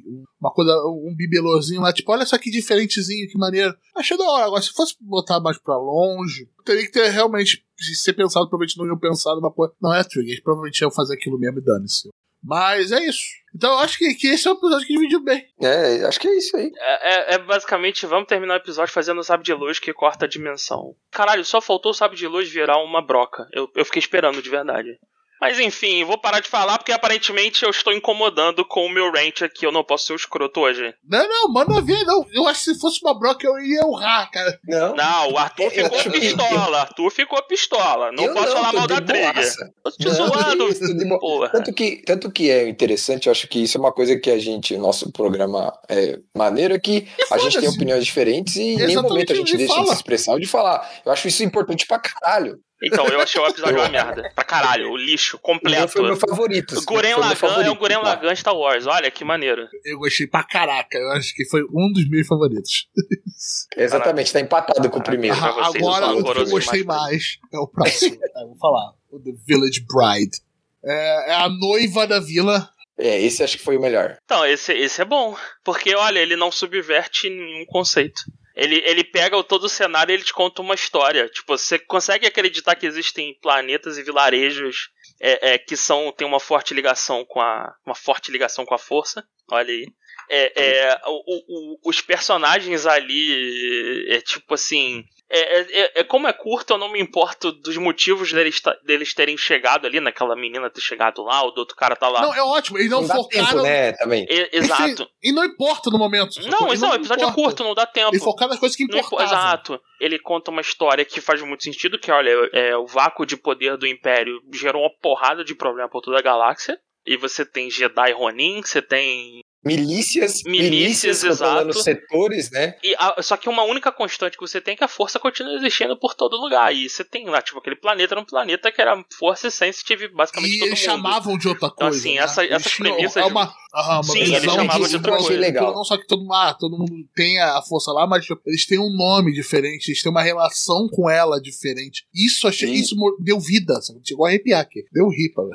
uma coisa, um bibelôzinho lá, tipo, olha só que diferentezinho, que maneiro. Achei da hora. Agora, se fosse botar mais pra longe, teria que ter realmente de ser pensado, provavelmente não iam pensar numa coisa. Não é trigger, provavelmente iam fazer aquilo mesmo e dane-se. Mas é isso. Então eu acho que, que esse é um episódio que dividiu bem. É, acho que é isso aí. É, é- é basicamente, vamos terminar o episódio fazendo o sabre de luz que corta a dimensão. Caralho, só faltou o sabre de luz virar uma broca. Eu, eu fiquei esperando de verdade. Mas enfim, vou parar de falar porque aparentemente eu estou incomodando com o meu rant aqui. Eu não posso ser o escroto hoje. Não, não, manda ver, não. Eu acho que se fosse uma broca eu iria honrar, cara. Não. Não, o Arthur Eu ficou pistola. Arthur ficou pistola. Não eu posso falar tô mal da boaça. Tô te Não, zoando. que isso. Porra. Tanto que, tanto que é interessante, eu acho que isso é uma coisa que a gente, o nosso programa é maneiro, é que a gente tem opiniões diferentes e em nenhum momento a gente deixa de se expressar ou de falar. Eu acho isso importante pra caralho. Então, eu achei o episódio uma merda. Pra caralho, o lixo, O meu completo. foi o meu favorito. O Guren meu Lagan é o Guren tá? Lagan Star Wars. Olha que maneiro. Eu gostei pra caraca. Eu acho que foi um dos meus favoritos. Exatamente, tá empatado com o primeiro. vocês, Agora, eu o que eu gostei mais é o próximo. É, vou falar. O The Village Bride. É, é a noiva da vila. É, esse acho que foi o melhor. Então, esse, esse é bom. Porque, olha, ele não subverte nenhum conceito. Ele, ele pega todo o cenário e ele te conta uma história. Tipo, você consegue acreditar que existem planetas e vilarejos é, é, que são tem uma forte ligação com a uma forte ligação com a força. Olha aí. É, é, o, o, os personagens ali, é tipo assim. É, é, é, como é curto, eu não me importo dos motivos deles, deles terem chegado ali, naquela menina ter chegado lá, o do outro cara tá lá. Não, é ótimo, eles não, Não focaram. tempo, né, também. E- exato. E não importa no momento. sacou? Não, E exato, o episódio é importa. curto, não dá tempo. Ele focar nas coisas que Não impo- importavam. Exato. Ele conta uma história que faz muito sentido, que olha, é, o vácuo de poder do Império gerou uma porrada de problema por toda a galáxia. E você tem Jedi Ronin, você tem. Milícias, Milícias, milícias, exato. setores, né? E a- só que uma única constante que você tem é que a força continua existindo por todo lugar. E você tem lá, tipo, aquele planeta era um planeta que era força e sensitive basicamente E todo eles mundo. chamavam de outra Então, coisa. assim, né? essa- essas premissas- É uma, aham, uma Sim, eles chamavam de outra coisa. leitura, Não só que todo mundo, ah, todo mundo tem a força lá, mas tipo, eles têm um nome diferente, eles têm uma relação com ela diferente. Isso achei, Sim. isso deu vida, sabe? chegou a arrepiar aqui. Deu ripa, velho.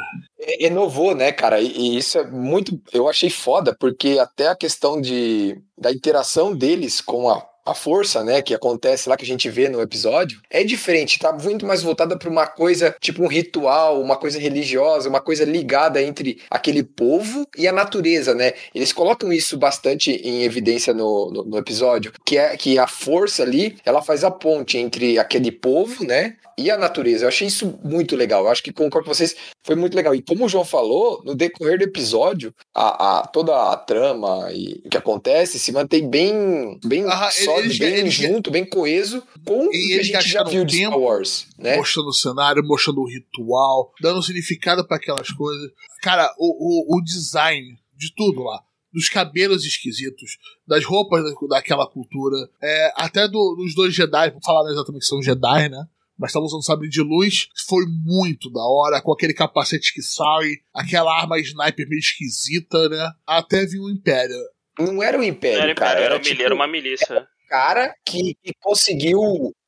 E- Inovou, né, cara? E, e isso é muito. Eu achei foda, porque até a questão de, da interação deles com a, a força, né, que acontece lá que a gente vê no episódio, é diferente. Tá muito mais voltada pra uma coisa, tipo um ritual, uma coisa religiosa, uma coisa ligada entre aquele povo e a natureza, né? Eles colocam isso bastante em evidência no, no, no episódio, que é que a força ali, ela faz a ponte entre aquele povo, né? E a natureza. Eu achei isso muito legal. Eu acho que concordo com vocês. Foi muito legal. E como o João falou, no decorrer do episódio, a, a- toda a trama e o que acontece se mantém bem, bem Ah, sólido, eles- bem eles- junto, bem coeso com o que a eles gente já viu de tempo Star Wars, né? Mostrando o cenário, mostrando o ritual, dando significado pra aquelas coisas. Cara, o, o, o design de tudo lá. Dos cabelos esquisitos, das roupas da- daquela cultura, é, até do- dos dois Jedi, vou falar exatamente que são Jedi, né? Mas estavam usando sabre de luz, foi muito da hora, com aquele capacete que sai, aquela arma sniper meio esquisita, né? Até vir o Império. Não era o Império, Era, cara. era, Era, uma tipo, milha, era uma milícia. Cara que, que conseguiu.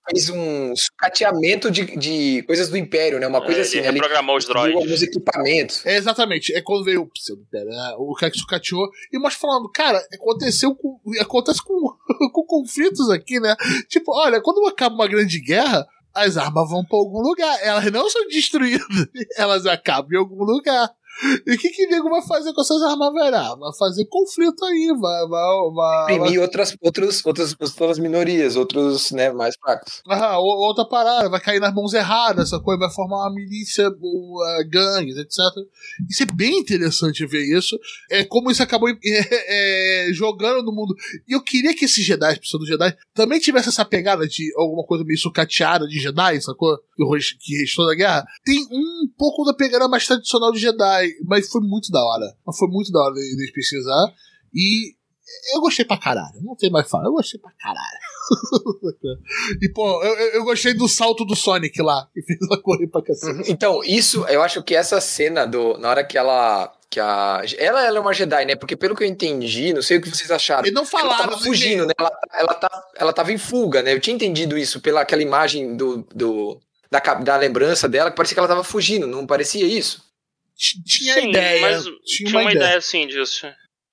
Fez um sucateamento de, de coisas do Império, né? Uma coisa É, assim. ele Ele reprogramou os droids. alguns equipamentos. É exatamente, é quando veio o pseudo Império, né? o cara que sucateou, e mostra falando, cara, aconteceu com. Acontece com, com conflitos aqui, né? Tipo, olha, quando acaba uma grande guerra, as armas vão pra algum lugar. Elas não são destruídas, elas acabam em algum lugar. E o que que o nego vai fazer com essas armas, verá? Vai fazer conflito aí, vai. vai, vai, Imprimir outras, outros, outras, outras minorias, outros né, mais fracos. Ah, ou- outra parada, vai cair nas mãos erradas, essa coisa vai formar uma milícia, uh, gangues, etc. Isso é bem interessante ver isso. É como isso acabou é, é, jogando no mundo. E eu queria que esses Jedi, pseudo Jedi, também tivesse essa pegada de alguma coisa meio sucateada de Jedi, sacou? Que restou da guerra. Tem um pouco da pegada mais tradicional de Jedi, mas foi muito da hora. Foi muito da hora de, pesquisar. E eu gostei pra caralho. Não tem mais falar. Eu gostei pra caralho. e, pô, eu, eu- gostei do salto do Sonic lá, que fez ela correr pra cacete. Então, isso, eu acho que essa cena do. Na hora que ela. Que a, ela, ela é uma Jedi, né? Porque pelo que eu entendi, não sei o que vocês acharam. E não Ela falaram. tava fugindo, né? Ela, ela, tá, ela tava em fuga, né? Eu tinha entendido isso pela aquela imagem do, do, da, da lembrança dela, que parecia que ela tava fugindo, não parecia isso? Tinha Sim, ideia. mas tinha, tinha uma, ideia. assim disso.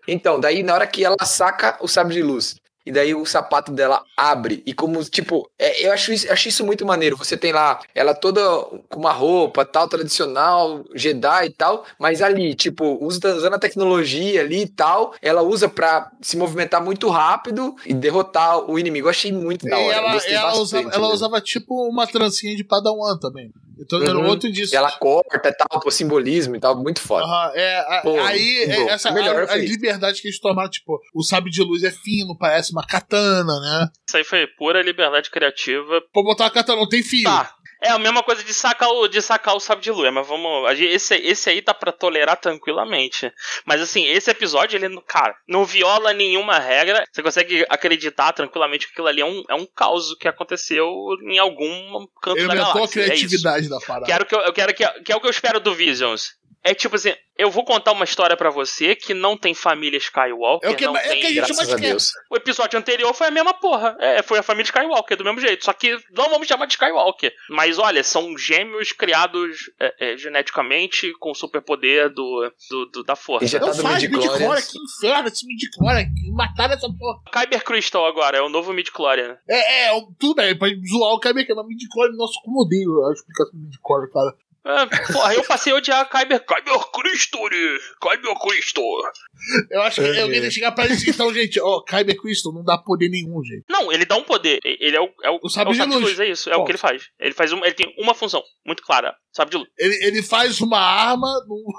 Então, daí na hora que ela saca o sabre de luz, e daí o sapato dela abre, e como, tipo, é, eu acho isso, eu acho isso muito maneiro. Você tem lá ela toda com uma roupa tal, tradicional, Jedi e tal, mas ali, tipo, usa- usando a tecnologia ali e tal, ela usa pra se movimentar muito rápido e derrotar o inimigo. Eu achei muito E da hora. ela, ela, bastante usava, ela usava tipo uma trancinha de padawan também. Então era Uhum. outro disso. E ela corta e tal, o simbolismo e tal, muito foda. Aham, é, a- Pô, aí, é, essa, melhor a, isso. liberdades que eles tomaram, tipo, o sabre de luz é fino, parece uma katana, né? Isso aí foi pura liberdade criativa. Pra botar uma katana, não tem fio. Tá. É a mesma coisa de sacar o, de sacar o sabre de luz, mas vamos. Esse, esse aí tá pra tolerar tranquilamente. Mas assim, esse episódio, ele, não- cara, não viola nenhuma regra. Você consegue acreditar tranquilamente que aquilo ali é um, é um caos que aconteceu em algum canto da aumentou a galáxia. É criatividade da parada. Quero que eu, eu quero que, que é o que eu espero do Visions. É tipo assim, eu vou contar uma história pra você que não tem família Skywalker, É o que- não é tem que a gente mais a quer. O episódio anterior foi a mesma porra. É, foi a família Skywalker, do mesmo jeito. Só que não vamos chamar de Skywalker. Mas olha, são gêmeos criados é, é, geneticamente com o superpoder do, do, do- da força. Injetado Não faz midi-chlorian, que inferno esse midi-chlorian, que mataram essa porra. Kyber Crystal agora, é o novo midi-chlorian. É, é, tudo bem, pra zoar o Kyber, mas midi-chlorian, nossa, como odeio a explicação do midi-chlorian, cara. Ah, porra, eu passei a odiar Kyber. Kyber Crystal! Kyber Crystal! Eu acho que É. alguém tem que chegar pra eles então, gente, ó, Kyber Crystal não dá poder nenhum, gente. Não, ele dá um poder. Ele é o, é o, O sabre é o de luz. é isso. É o Ponto. que ele faz. Ele faz uma, ele tem uma função muito clara. Sabe de luz. Ele, ele faz uma arma,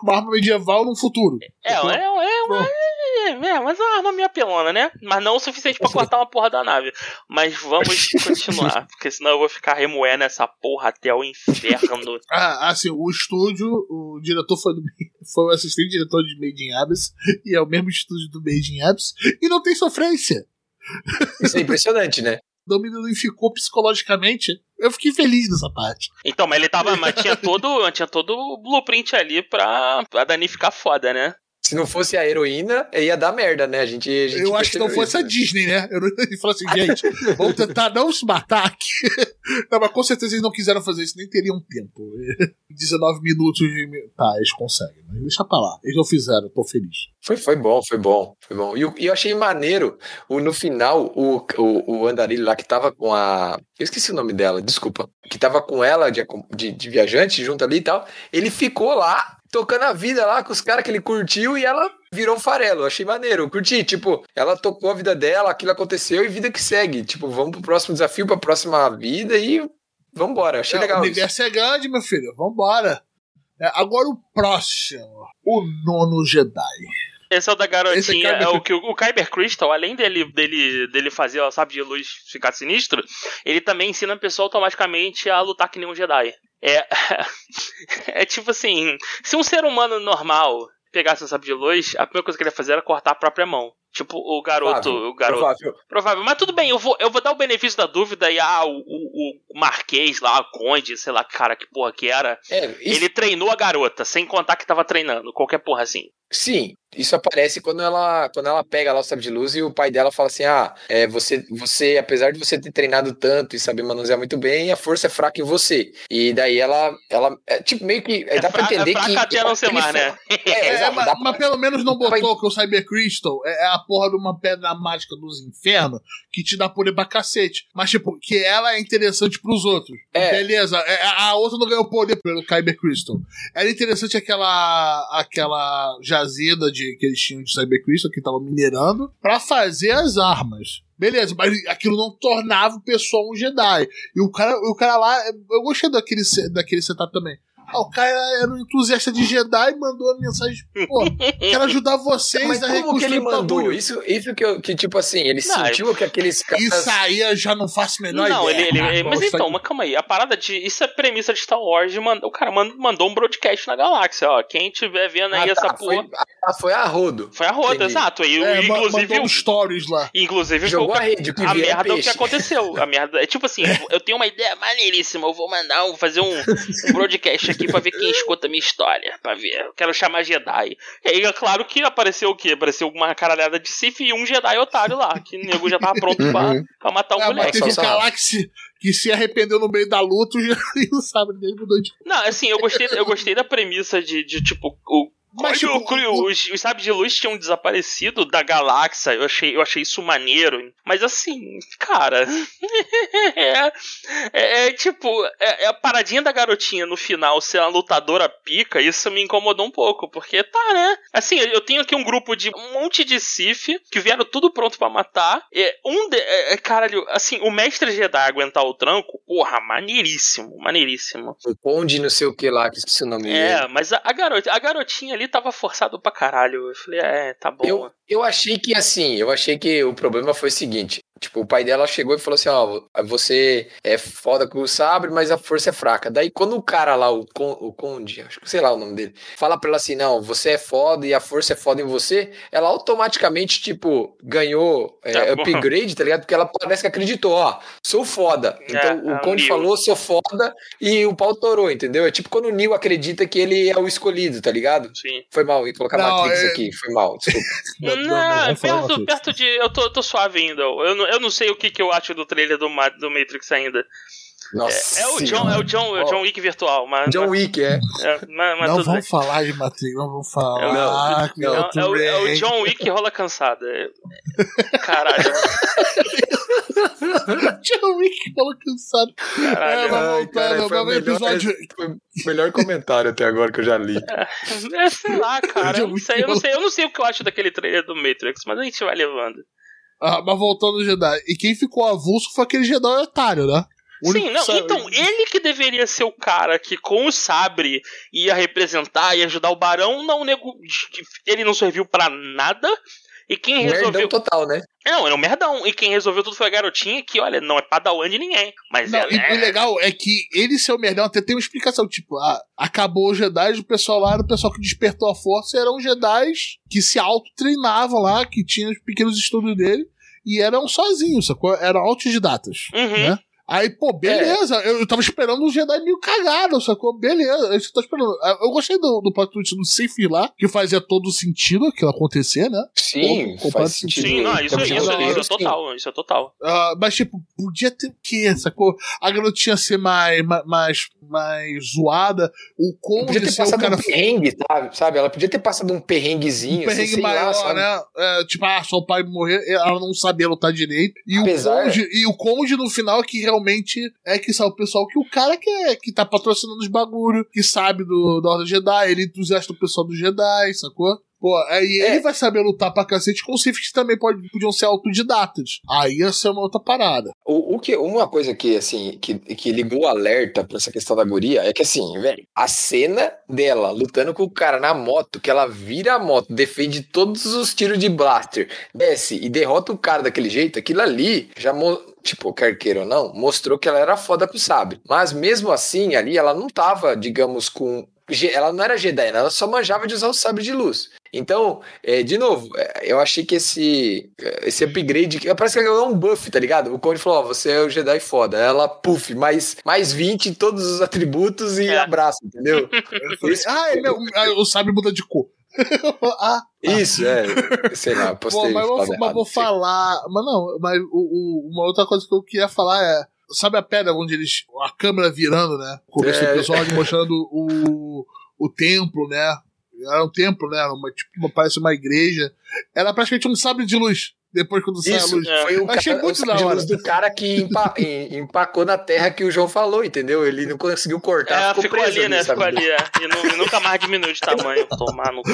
uma arma medieval no futuro. É, é, é, uma, é, é, mas é uma arma meio apelona, né? Mas não o suficiente pra cortar uma porra da nave. Mas vamos continuar, porque senão eu vou ficar remoendo essa porra até o inferno. Ah, assim, o estúdio, o diretor foi, do, foi o assistente diretor de Made in Abyss, e é o mesmo estúdio do Made in Abyss, e não tem sofrência. Isso é impressionante, né? Não ficou psicologicamente. Eu fiquei feliz nessa parte. Então, mas ele tava. Mas tinha todo, tinha todo o blueprint ali pra, pra Dani ficar foda, né? Se não fosse a heroína, ia dar merda, né? A gente. A gente Eu acho que não fosse a né? Disney, né? Ele falou assim, gente, vamos tentar não se matar aqui. Não, mas com certeza eles não quiseram fazer isso, nem teriam tempo. 19 minutos de. Tá, eles conseguem, mas deixa pra lá. Eles não fizeram, tô feliz. Foi, foi bom, foi bom, foi bom. E eu, e eu achei maneiro, o, no final, o, o, o andarilho lá que tava com a. Eu esqueci o nome dela, desculpa. Que tava com ela de, de, de viajante junto ali e tal. Ele ficou lá, tocando a vida lá com os caras que ele curtiu e ela virou um farelo. Achei maneiro, curti. Tipo, ela tocou a vida dela, aquilo aconteceu e vida que segue. Tipo, vamos pro próximo desafio, pra próxima vida e vambora. Achei É, legal o isso. universo é grande, meu filho. Vambora. É, agora o próximo. O nono Jedi. Esse é o da garotinha. É é o que o, o Kyber Crystal, além dele, dele, dele fazer o sabe de luz ficar sinistro, ele também ensina a pessoa automaticamente a lutar que nem um Jedi. É, é tipo assim, se um ser humano normal pegasse um sabre de luz, a primeira coisa que ele ia fazer era cortar a própria mão. Tipo, o garoto, Provável, o garoto. provável. Provável. Mas tudo bem, eu vou, eu vou dar o benefício da dúvida e ah, o, o, o Marquês lá, o Conde, sei lá, cara, que porra que era. É, isso, Ele treinou a garota, sem contar que tava treinando, qualquer porra assim. Sim, isso aparece quando ela, quando ela pega lá o sabre de luz e o pai dela fala assim: Ah, é, você, você, apesar de você ter treinado tanto e saber manusear muito bem, a força é fraca em você. E daí ela, ela é, tipo, meio que. É, dá pra fra- entender é fraca que. até não ser aquele mais, né? É, É, exato, mas, dá mas pelo menos não pra- botou que o Cyber Crystal é é a porra de uma pedra mágica dos infernos que te dá poder pra cacete. Mas, tipo, que ela é interessante pros outros. É. Beleza, é, a outra não ganhou poder pelo Kyber Crystal. Era interessante aquela aquela jazida de, que eles tinham de Cyber Crystal que tava minerando pra fazer as armas. Beleza, mas aquilo não tornava o pessoal um Jedi. E o cara, o cara lá, eu gostei daquele, daquele setup também. Ah, o cara era um entusiasta de Jedi e mandou a mensagem, pô, quero ajudar vocês Mas a como que reconstruir ele mandou? bagulho. Isso, isso que, eu, que, tipo assim, ele Não, sentiu que aqueles caras. Isso aí eu já não faço a menor Não, ideia. ele, ele- cara. mas então, mas calma aí. A parada de. Isso é premissa de Star Wars. De mand- o cara mand- mandou um broadcast na galáxia, ó. Quem tiver vendo aí Ah, essa tá, porra. foi, ah, foi a rodo. Foi a Entendi. exato. E, É, inclusive, mandou stories lá. inclusive Jogou a rede, que a é merda é o que aconteceu. A merda é tipo assim, eu tenho uma ideia maneiríssima, eu vou mandar um, fazer um, um broadcast aqui pra ver quem escuta a minha história, pra ver. Eu quero chamar Jedi. E aí é claro que apareceu o quê? Apareceu uma caralhada de Sith e um Jedi otário lá, que o nego já tava pronto pra, Uhum. pra matar o Ah, mas moleque. teve um lá que se, que se arrependeu no meio da luta e não sabe dele mudou de. Não, assim, eu gostei, eu gostei da premissa de, de tipo, o. Mas, tipo, o- os, os sabres de luz tinham desaparecido da galáxia. Eu achei, eu achei isso maneiro. Mas assim, cara. é, é, é tipo, é, é a paradinha da garotinha no final ser uma lutadora pica. Isso me incomodou um pouco. Porque tá, né? Assim, eu tenho aqui um grupo de um monte de Sith que vieram tudo pronto pra matar. É, um de, é, é, caralho, assim, o mestre Jedi aguentar o tranco, porra, maneiríssimo, maneiríssimo. O Conde, não sei o que lá, que esqueci o nome dele. É, mas a, a, garota, a garotinha ali tava forçado pra caralho. Eu falei, é, tá bom. Eu, eu achei que assim, eu achei que o problema foi o seguinte. Tipo, o pai dela chegou e falou assim: Ó, você é foda com o sabre, mas a força é fraca. Daí, quando o cara lá, o, Con, o Conde, acho que sei lá o nome dele, fala pra ela assim: Não, você é foda e a força é foda em você, ela automaticamente, tipo, ganhou é, Tá upgrade, tá ligado? Porque ela parece que acreditou: Ó, sou foda. Então, É, o é Conde falou: Sou foda e o pau torou, entendeu? É tipo quando o Neil acredita que ele é o escolhido, tá ligado? Sim. Foi mal, ia colocar Não, Matrix é- aqui, foi mal, desculpa. Não, vamos falar perto, perto de. Eu tô, eu tô suave ainda. Eu não, eu não sei o que, que eu acho do trailer do, do Matrix ainda. Nossa. É o John, é o John, é o John Wick virtual, mas. John Wick, é. é, mas, mas não tudo bem. vamos falar de Matrix, não vamos falar. Não, não, É, é o, é o. John Wick rola cansada. É- Caralho. John Wick falou cansado. É, Caralho. mas Ai, cara, voltando, foi, o melhor, episódio. foi o melhor comentário até agora que eu já li. É, sei lá, cara. Eu não sei, eu não sei, eu não sei o que eu acho daquele trailer do Matrix, mas a gente vai levando. Ah, mas voltando no Jedi. E quem ficou avulso foi aquele Jedi otário, né? Sim, não, sabe- então, ele que deveria ser o cara que com o sabre ia representar e ajudar o barão, não, nego, ele não serviu pra nada. E quem resolveu. Merdão total, né? Não, ele é um merdão. E quem resolveu tudo foi a garotinha, que, olha, não é padawan de ninguém. Mas Não, ela e é. o legal é que ele ser o merdão até tem uma explicação. Tipo, ah, acabou os Jedi, o pessoal lá era o pessoal que despertou a força, eram Jedi que se auto-treinavam lá, que tinham os pequenos estudos dele, e eram sozinhos, sacou? Eram autodidatas. Uhum. né? Aí, pô, beleza. Eu, eu tava esperando um Jedi meio cagado, sacou? Beleza. Eu tô esperando. Ah, Eu gostei do, do plot twist do Sif lá, que fazia todo sentido aquilo acontecer, né? Sim, com faz sentido. Sim, não, isso, isso, isso, é total, isso é total. Ah, mas, tipo, podia ter o quê, sacou? A garotinha ser mais, ma- mais, mais zoada, o Podia Conde ter o passado cara um perrengue, sabe? sabe? Ela podia ter passado um perrenguezinho, um perrengue assim, sei maior, lá, né? É, tipo, ah, só o pai morrer, ela não sabia lutar direito. E Apesar- o Conde, e o Conde no final é que realmente é que sabe o pessoal que o cara que, é, que tá patrocinando os bagulho, que sabe do, da Ordem Jedi, ele entusiasta o pessoal do Jedi, sacou? Pô, aí É. ele vai saber lutar pra cacete com Sith que também pode, podiam ser autodidatas. Aí ia ser uma outra parada. O, o que, uma coisa que, assim, que, que ligou o alerta pra essa questão da guria é que, assim, velho, a cena dela lutando com o cara na moto, que ela vira a moto, defende todos os tiros de blaster, desce e derrota o cara daquele jeito, aquilo ali já, tipo, quer queira ou não, mostrou que ela era foda com o sabre. Mas mesmo assim, ali, ela não tava, digamos, com. Ela não era Jedi, ela só manjava de usar o sabre de luz. Então, é, de novo, é, eu achei que esse, esse upgrade. Parece que ela ganhou um buff, tá ligado? O Conde falou: Ó, você é o Jedi foda. Ela, puff, mais, mais 20 em todos os atributos e É. abraço, entendeu? Eu falei, ah, é meu, ah, o sabre muda de cor. ah, Isso, é. Sei lá, Pô, postei. mas, vou, falado mas errado, vou sei. falar. Mas não, mas o, o- uma outra coisa que eu queria falar é. Sabe a pedra onde eles. A câmera virando, né? No começo do É. episódio, mostrando o, o templo, né? Era um templo, né? Uma, tipo, uma- parece uma igreja. Era praticamente um sabre de luz. Depois quando sai a Isso, luz. é. foi o, Achei cara, muito da hora. do cara que empa- em- empacou na terra que o João falou, entendeu? Ele não conseguiu cortar, É, ficou, ficou preso ali, né? sabe? Ficou ali, é. E, nu- e nunca mais diminui de tamanho. Tomar no cu.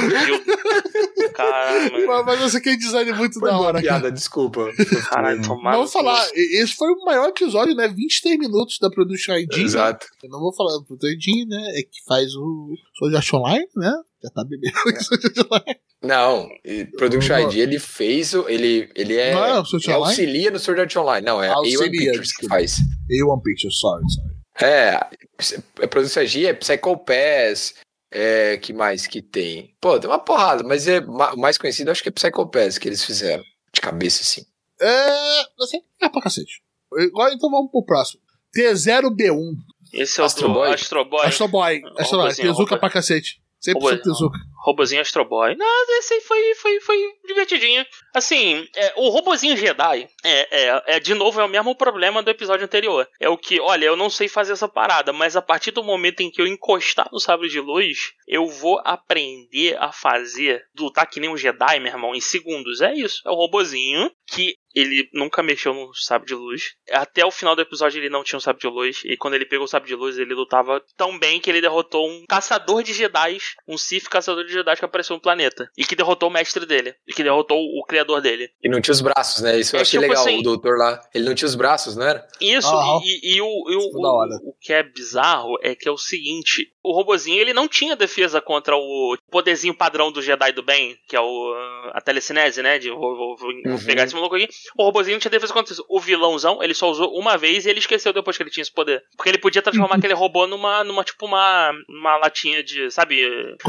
Caralho, mano. Mas, mas esse aqui é design muito Foi da hora, cara. piada, desculpa. Caralho, tomar vamos falar, esse foi o maior episódio, né? 23 minutos da Production ID. né? Exato. Eu não vou falar do Production ID, né? É que faz o Art Online, né? Já tá bebendo É. o Sword Art Online. Não, e Production Não. ID, ele fez, o- ele, ele é, Não é o Sword ele Art Online? auxilia no Sword Art Online, não, é a Auxilia, A1 Pictures que faz. A1 Picture, sorry, sorry. É, é Production ID, é Psycho Pass, é, que mais que tem? Pô, tem uma porrada, mas é, mais conhecido acho que é Psycho Pass que eles fizeram, de cabeça assim. É. Assim, é pra cacete. Agora então vamos pro próximo. T0B1. Esse é o Astro Boy? Astro Boy. Astro Boy. Astro Boy. Tezuka robô. pra cacete. 100% Robô- Tezuka. Robozinho Astro Boy. Não, esse aí foi, foi, foi divertidinho. Assim, é, o robozinho Jedi é, é, é, de novo, é o mesmo problema do episódio anterior. É o que, olha, eu não sei fazer essa parada, mas a partir do momento em que eu encostar no sabre de luz, eu vou aprender a fazer, lutar que nem um Jedi, meu irmão, em segundos. É isso. É o robozinho que ele nunca mexeu no sabre de luz. Até o final do episódio ele não tinha um sabre de luz. E quando ele pegou o sabre de luz, ele lutava tão bem que ele derrotou um caçador de Jedi, um Sith caçador de Jedi que apareceu no planeta. E que derrotou o mestre dele. E que derrotou o criador dele. E não tinha os braços, né? Isso eu É, achei tipo legal, assim- o doutor lá. Ele não tinha os braços, não era? Isso, e, e o, e o, o, o que é bizarro é que é o seguinte: o robozinho ele não tinha defesa contra o poderzinho padrão do Jedi do bem, que é o, a telecinese, né? De vou, vou- vou Uhum. pegar esse maluco aqui. O robozinho não tinha defesa contra isso. O vilãozão, ele só usou uma vez e ele esqueceu depois que ele tinha esse poder. Porque ele podia transformar aquele robô numa, numa tipo, uma, uma latinha de, sabe,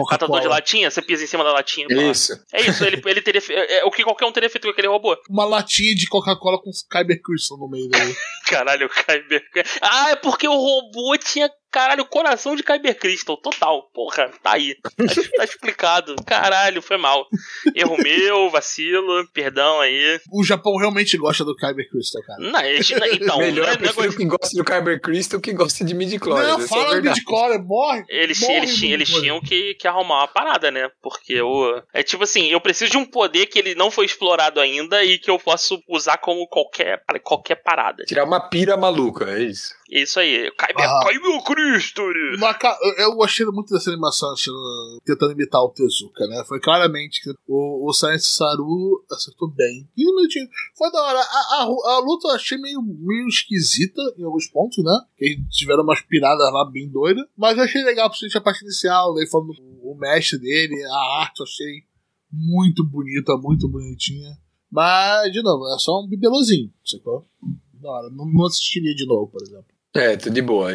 catador de latinha, você pisa em cima da latinha. Isso. É isso, ele, ele teria. É, é o que qualquer um teria feito com aquele robô. Uma latinha de Coca-Cola com Kyber Crystal no meio dele. Caralho, o Kyber. Ah, é porque o robô tinha Caralho, coração de Kyber Crystal, total. Porra, tá aí. Tá, tá explicado. Caralho, foi mal. Erro meu, vacilo, perdão aí. O Japão realmente gosta do Kyber Crystal, cara. Não, eles- então, Melhor, não é prefiro negócio- que gosta do Kyber Crystal que gosta de midi-chlorians. Não, é fala verdade. Bitcoin, morre. Eles, morre eles, tinham- eles midi-chlorian. tinham que, que arrumar uma parada, né? Porque o. É tipo assim, eu preciso de um poder que ele não foi explorado ainda e que eu posso usar como qualquer, qualquer parada. Tirar uma pira maluca, é isso. Isso aí. Kyber, Ah. Kyber Cristo! Mas, cara, eu- gostei muito dessa animação tentando imitar o Tezuka, né? Foi claramente que o, o Science Saru acertou bem. E minutinho. Foi da hora. A, a, a luta eu achei meio, meio esquisita em alguns pontos, né? Que eles tiveram umas piradas lá bem doidas. Mas eu achei legal, principalmente a parte inicial, daí falando o mestre dele, a arte eu achei muito bonita, muito bonitinha. Mas, de novo, é só um bibelozinho, sacou? Da hora. Não, não assistiria de novo, por exemplo. É, tudo de boa.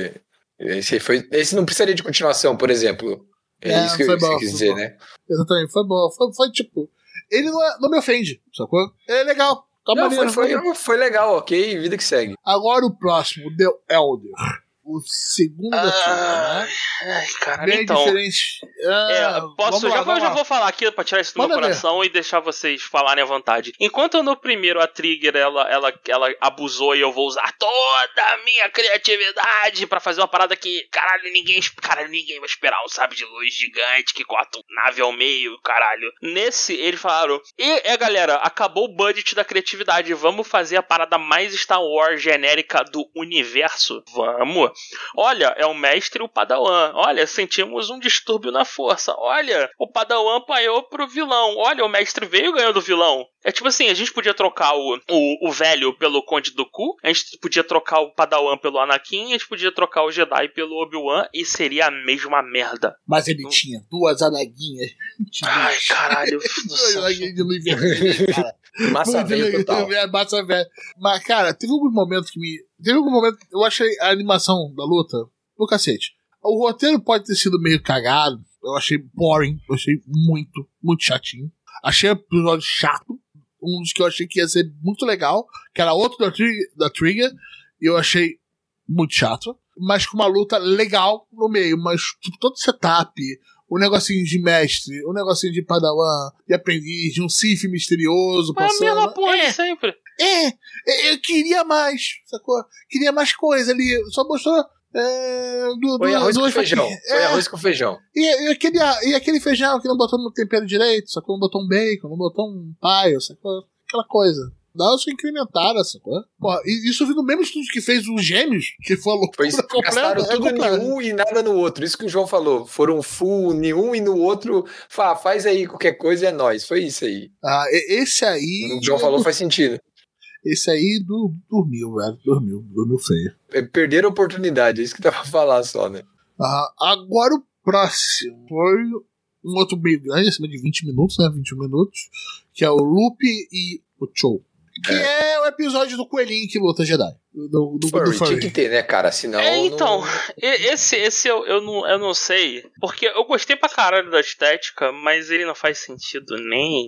Esse, foi, esse não precisaria de continuação, por exemplo. É, É, isso que foi você bom, quis dizer, bom. né? Exatamente, foi bom. Foi, foi tipo. Ele não, é- não me ofende, sacou? Ele é legal. Tá Não, maneiro, foi, maneiro. foi, foi legal, ok, vida que segue. Agora o próximo, The Elder. O segundo Ah, né? Ai, caralho, Bem então. diferente. Ah, É, posso, já, lá, vou- vamos já vou falar aqui pra tirar isso do meu Manda ver. coração e deixar vocês falarem à vontade. Enquanto no primeiro a Trigger ela, ela, ela abusou e eu vou usar toda a minha criatividade pra fazer uma parada que, caralho, ninguém, caralho, ninguém vai esperar um sabe de luz gigante que corta um nave ao meio, caralho. Nesse, eles falaram: e é galera, acabou o budget da criatividade, vamos fazer a parada mais Star Wars genérica do universo? Vamos. Olha, é o mestre e o Padawan. Olha, sentimos um distúrbio na força. Olha, o Padawan apanhou pro vilão. Olha, o mestre veio ganhando o vilão. É tipo assim, a gente podia trocar o, o, o velho pelo Conde do Ku, a gente podia trocar o Padawan pelo Anakin, a gente podia trocar o Jedi pelo Obi-Wan e seria a mesma merda. Mas ele tinha duas adaguinhas. Ai, caralho. Duas adaguinhas de luz vermelha, cara. Massa legal, total. é, massa velha. Mas, cara, teve alguns momentos que me. Teve algum momento. Eu achei a animação da luta do cacete. O roteiro pode ter sido meio cagado. Eu achei boring. Eu achei muito, muito chatinho. Achei o episódio chato. Um dos que eu achei que ia ser muito legal. Que era outro da, Tri- da Trigger. E eu achei muito chato. Mas com uma luta legal no meio. Mas, tipo, todo setup. O negocinho de mestre, o negocinho de padawan, de aprendiz, de um Sif misterioso Mas a passando. mesma porra É, de sempre. é, é, eu queria mais, sacou? Queria mais coisa ali. Só mostrou. É, do, Foi do- arroz com feijão. faquinhas. Foi É, arroz com feijão. e, e aquele, e aquele feijão que não botou no tempero direito, sacou? Não botou um bacon, não botou um paio, sacou? Aquela coisa. Dá uma incrementada, sacou? Porra, e isso vindo no mesmo estúdio que fez os gêmeos, que foi a loucura Foi, completa. gastaram é tudo completa. em um e nada no outro. Isso que o João falou. Foram full em um e no outro. Fá, faz aí qualquer coisa, é nóis. Foi isso aí. Ah, esse aí. O João falou faz sentido. Esse aí do, dormiu, velho. Dormiu, dormiu feio. É, Perderam a oportunidade, é isso que dá pra falar só, né? Ah, agora o próximo foi um outro meio grande, acima de 20 minutos, né? 21 minutos, que é o Loop e o Chou. Que é. o episódio do coelhinho que luta Jedi. Do, do, do Furry, Furry. tinha que ter, né, cara? Senão. É, então, não- esse, esse eu, eu, não, eu não sei. Porque eu gostei pra caralho da estética, mas ele não faz sentido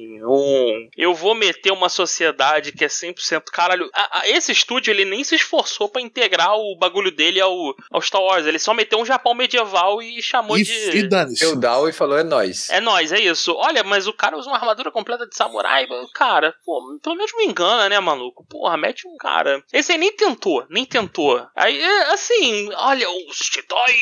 nenhum. Eu vou meter uma sociedade que é 100%. Caralho, a- a- esse estúdio ele nem se esforçou pra integrar o bagulho dele ao, ao Star Wars. Ele só meteu um Japão medieval e chamou E, de. e dane-se. Deu down e falou, é nóis. É nóis, é isso. Olha, mas o cara usa uma armadura completa de samurai. Cara, pô, pelo menos me engana, né, maluco? Porra, mete um cara. Esse aí nem tentou, nem tentou. Aí, é, assim, olha, o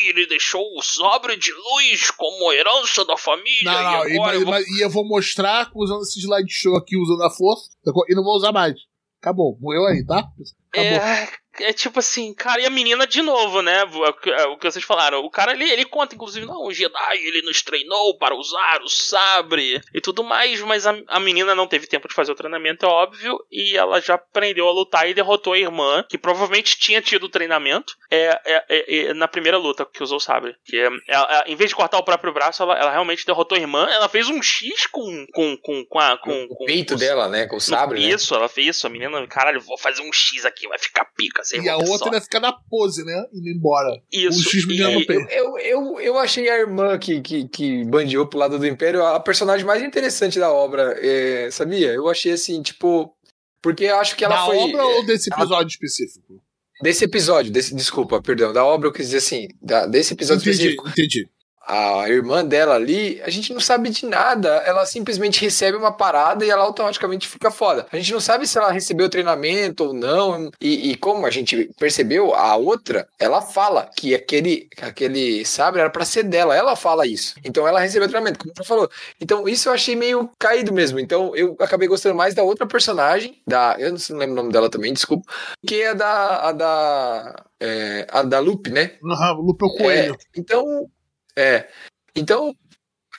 ele deixou o sobre de luz como herança da família. Não, não, e e, agora mas- eu vou... e eu vou mostrar usando esse slideshow aqui, usando a força, e não vou usar mais. Acabou, morreu aí, tá? Acabou. É, é tipo assim, cara, e a menina de novo, né? O que, é o que vocês falaram. O cara, ele, ele conta, inclusive, não, o Jedi, ele nos treinou para usar o sabre e tudo mais, mas a, a menina não teve tempo de fazer o treinamento, é óbvio, e ela já aprendeu a lutar e derrotou a irmã, que provavelmente tinha tido o treinamento, é, é- é- é na primeira luta que usou o sabre. Que é, ela- em vez de cortar o próprio braço, ela, ela realmente derrotou a irmã, ela fez um X com, com, com, com, a, com, o peito com- dela, né? Com o sabre, né? isso, ela fez isso. A menina, caralho, vou fazer um X aqui, vai ficar pica. Sem E a outra só. vai ficar na pose, né? Indo embora. Isso. o X e- no peito. Eu, eu, eu achei a irmã que, que, que bandeou pro lado do Império a personagem mais interessante da obra, é, sabia? Eu achei assim, tipo. Porque eu acho que ela da foi. obra ou desse episódio específico? desse episódio, desse, desculpa, perdão, da obra eu quis dizer assim, da, desse episódio Entendi, específico. entendi. A irmã dela ali, a gente não sabe de nada. Ela simplesmente recebe uma parada e ela automaticamente fica foda. A gente não sabe se ela recebeu treinamento ou não. E, e como a gente percebeu, a outra, ela fala que aquele, aquele sabre era pra ser dela. Ela fala isso. Então ela recebeu treinamento, como você falou. Então isso eu achei meio caído mesmo. Então eu acabei gostando mais da outra personagem, da. Eu não lembro o nome dela também, desculpa. Que é a da. A da. É, a da Lupe, né? Uhum, Lupe é o coelho. É, então, é. Então,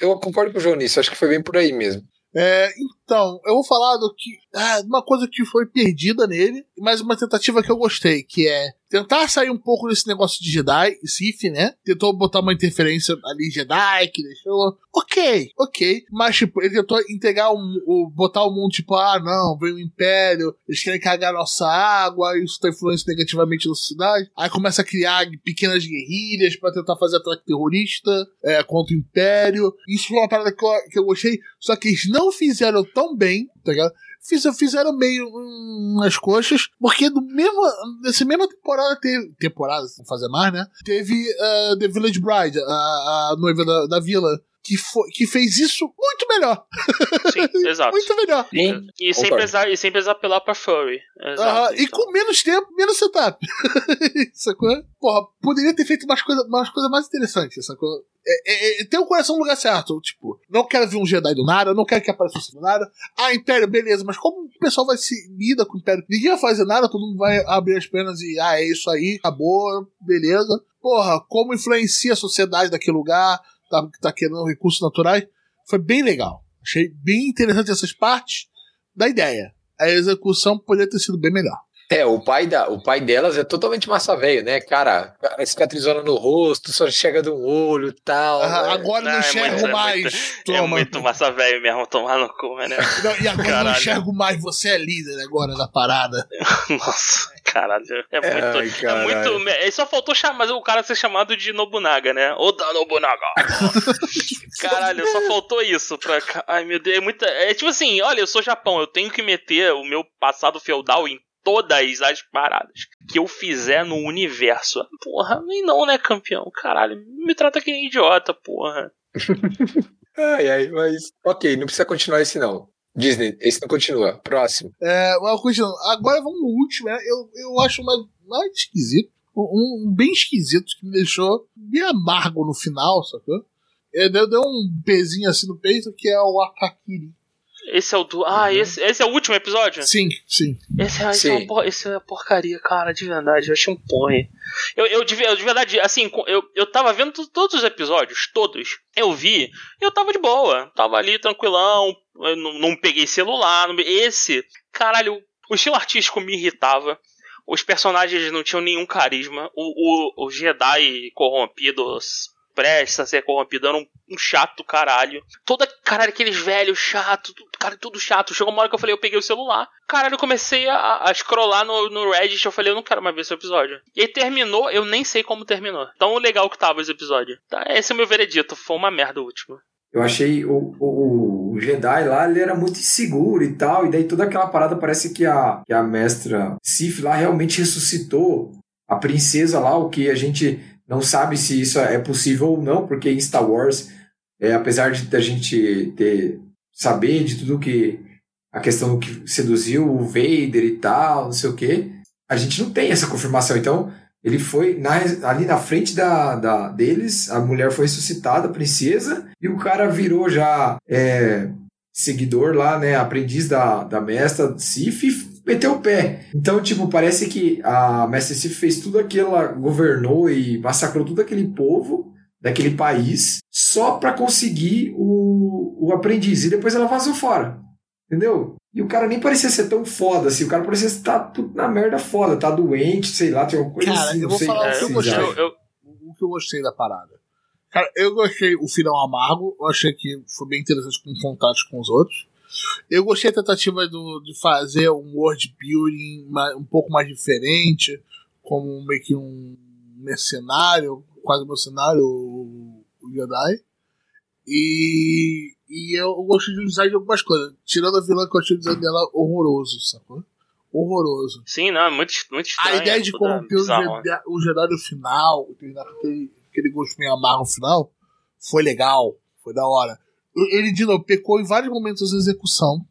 eu concordo com o João nisso. Acho que foi bem por aí mesmo. É, então, eu vou falar do que. Ah, uma coisa que foi perdida nele, mas uma tentativa que eu gostei, que é tentar sair um pouco desse negócio de Jedi, Sith, né? Tentou botar uma interferência ali Jedi, que deixou. Ok, ok. Mas, tipo, ele tentou integrar o, o botar o mundo, tipo, ah, não, vem o Império, eles querem cagar nossa água, isso tá influenciando negativamente na sociedade. Aí começa a criar pequenas guerrilhas pra tentar fazer ataque terrorista é, contra o Império. Isso foi uma parada que eu, que eu gostei, só que eles não fizeram tão bem, tá ligado? Fiz- Fizeram meio hum, nas coxas, porque no mesmo, nessa mesma temporada teve. Temporada, se não fazer mais, né? Teve ah, The Village Bride, a, a noiva da, da vila, que, foi, que fez isso muito melhor. Sim, exato. Muito melhor. Sim. E sem, precisar, e sem precisar apelar pra Furry. Exato, Aham, E então. com menos tempo, menos setup. sacou? Porra, poderia ter feito umas coisas umas coisas mais interessantes, sacou? É, é, é, tem o coração no lugar certo. Tipo, não quero ver um Jedi do nada, não quero que apareça um do nada. Ah, Império, beleza, mas como o pessoal vai se lida com o Império? Ninguém vai fazer nada, todo mundo vai abrir as pernas e, ah, é isso aí, acabou, beleza. Porra, como influencia a sociedade daquele lugar, tá, tá querendo recursos naturais. Foi bem legal. Achei bem interessante essas partes da ideia. A execução poderia ter sido bem melhor. É, o pai, da, o pai delas é totalmente massa velho, né, cara? Cicatrizona no rosto, só chega de um olho e tal. Ah, né? agora não, Não, é enxergo muito- é mais. muito- Toma. É muito massa velho mesmo tomar no cu, né? Não, e agora não Caralho. enxergo mais. Você é líder agora da parada. Nossa, caralho. É muito. Ai, é caralho. muito. Ele só faltou chamar o cara ser chamado de Nobunaga, né? Oda Nobunaga. caralho, só faltou isso pra. Ai, meu Deus, é muita. É tipo assim, olha, eu sou Japão, eu tenho que meter o meu passado feudal em todas as paradas que eu fizer no universo. Porra, nem não, né, campeão? Caralho, me trata que nem idiota, porra. Ai, ai, mas. Ok, não precisa continuar esse não. Disney, esse não continua. Próximo. É, mas. Agora vamos no último. né? Eu, eu acho mais, mais esquisito. Um, um bem esquisito que me deixou bem amargo no final, sacou? É, deu, deu um pezinho assim no peito que é o Akakiri. Esse é o do. Ah, esse, esse é o último episódio? Sim, sim. Esse, é- esse, Sim. é uma por- esse é porcaria, cara, de verdade. Eu achei um porre. Eu, eu, de, eu, de verdade, assim, eu, eu tava vendo to- todos os episódios, todos. Eu vi, e eu tava de boa. Tava ali tranquilão, eu não, não peguei celular. não- esse, caralho, o estilo artístico me irritava. Os personagens não tinham nenhum carisma. O, o, o Jedi corrompidos, prestes a ser corrompido, era um, um chato do caralho. Toda, caralho, aqueles velhos chato, tudo- cara, tudo chato. Chegou uma hora que eu falei, eu peguei o celular. Caralho, eu comecei a, a scrollar no, no Reddit, eu falei, eu não quero mais ver esse episódio. E aí terminou, eu nem sei como terminou. Tão legal que tava esse episódio. Tá, esse é o meu veredito, foi uma merda o último. Eu achei o, o, o Jedi lá, ele era muito inseguro e tal, e daí toda aquela parada parece que a, que a mestra Sif lá realmente ressuscitou a princesa lá, o que a gente não sabe se isso é possível ou não, porque em Star Wars, é, apesar de a gente ter saber de tudo que a questão que seduziu o Vader e tal, não sei o que, a gente não tem essa confirmação. Então, ele foi na- ali na frente da, da- deles, a mulher foi ressuscitada, a princesa, e o cara virou já é, seguidor lá, né, aprendiz da, da mestra Sif meteu o pé. Então, tipo, parece que a mestra Sif fez tudo aquilo, ela governou e massacrou todo aquele povo daquele país só pra conseguir o, o aprendiz. E depois ela vazou fora. Entendeu? E o cara nem parecia ser tão foda assim. O cara parecia estar tudo na merda foda. Tá doente, sei lá, tem alguma coisa Cara, assim. eu não vou sei falar o o que que eu vocês gostei. Eu, eu, o que eu gostei da parada. Cara, eu gostei o final amargo, eu achei que foi bem interessante com contatos com os outros. Eu gostei da tentativa do, de fazer um world building um pouco mais diferente, como meio que um mercenário, quase mercenário, o, Jedi. E, e eu gostei do design de algumas coisas. Tirando a vilã que eu achei o design dela horroroso, sacou? horroroso. Sim, não, é muito, muito estranho. A ideia de corromper o o Jedi no final, aquele, aquele gosto meio amargo no final, foi legal, foi da hora. Ele, de novo, pecou em vários momentos da execução.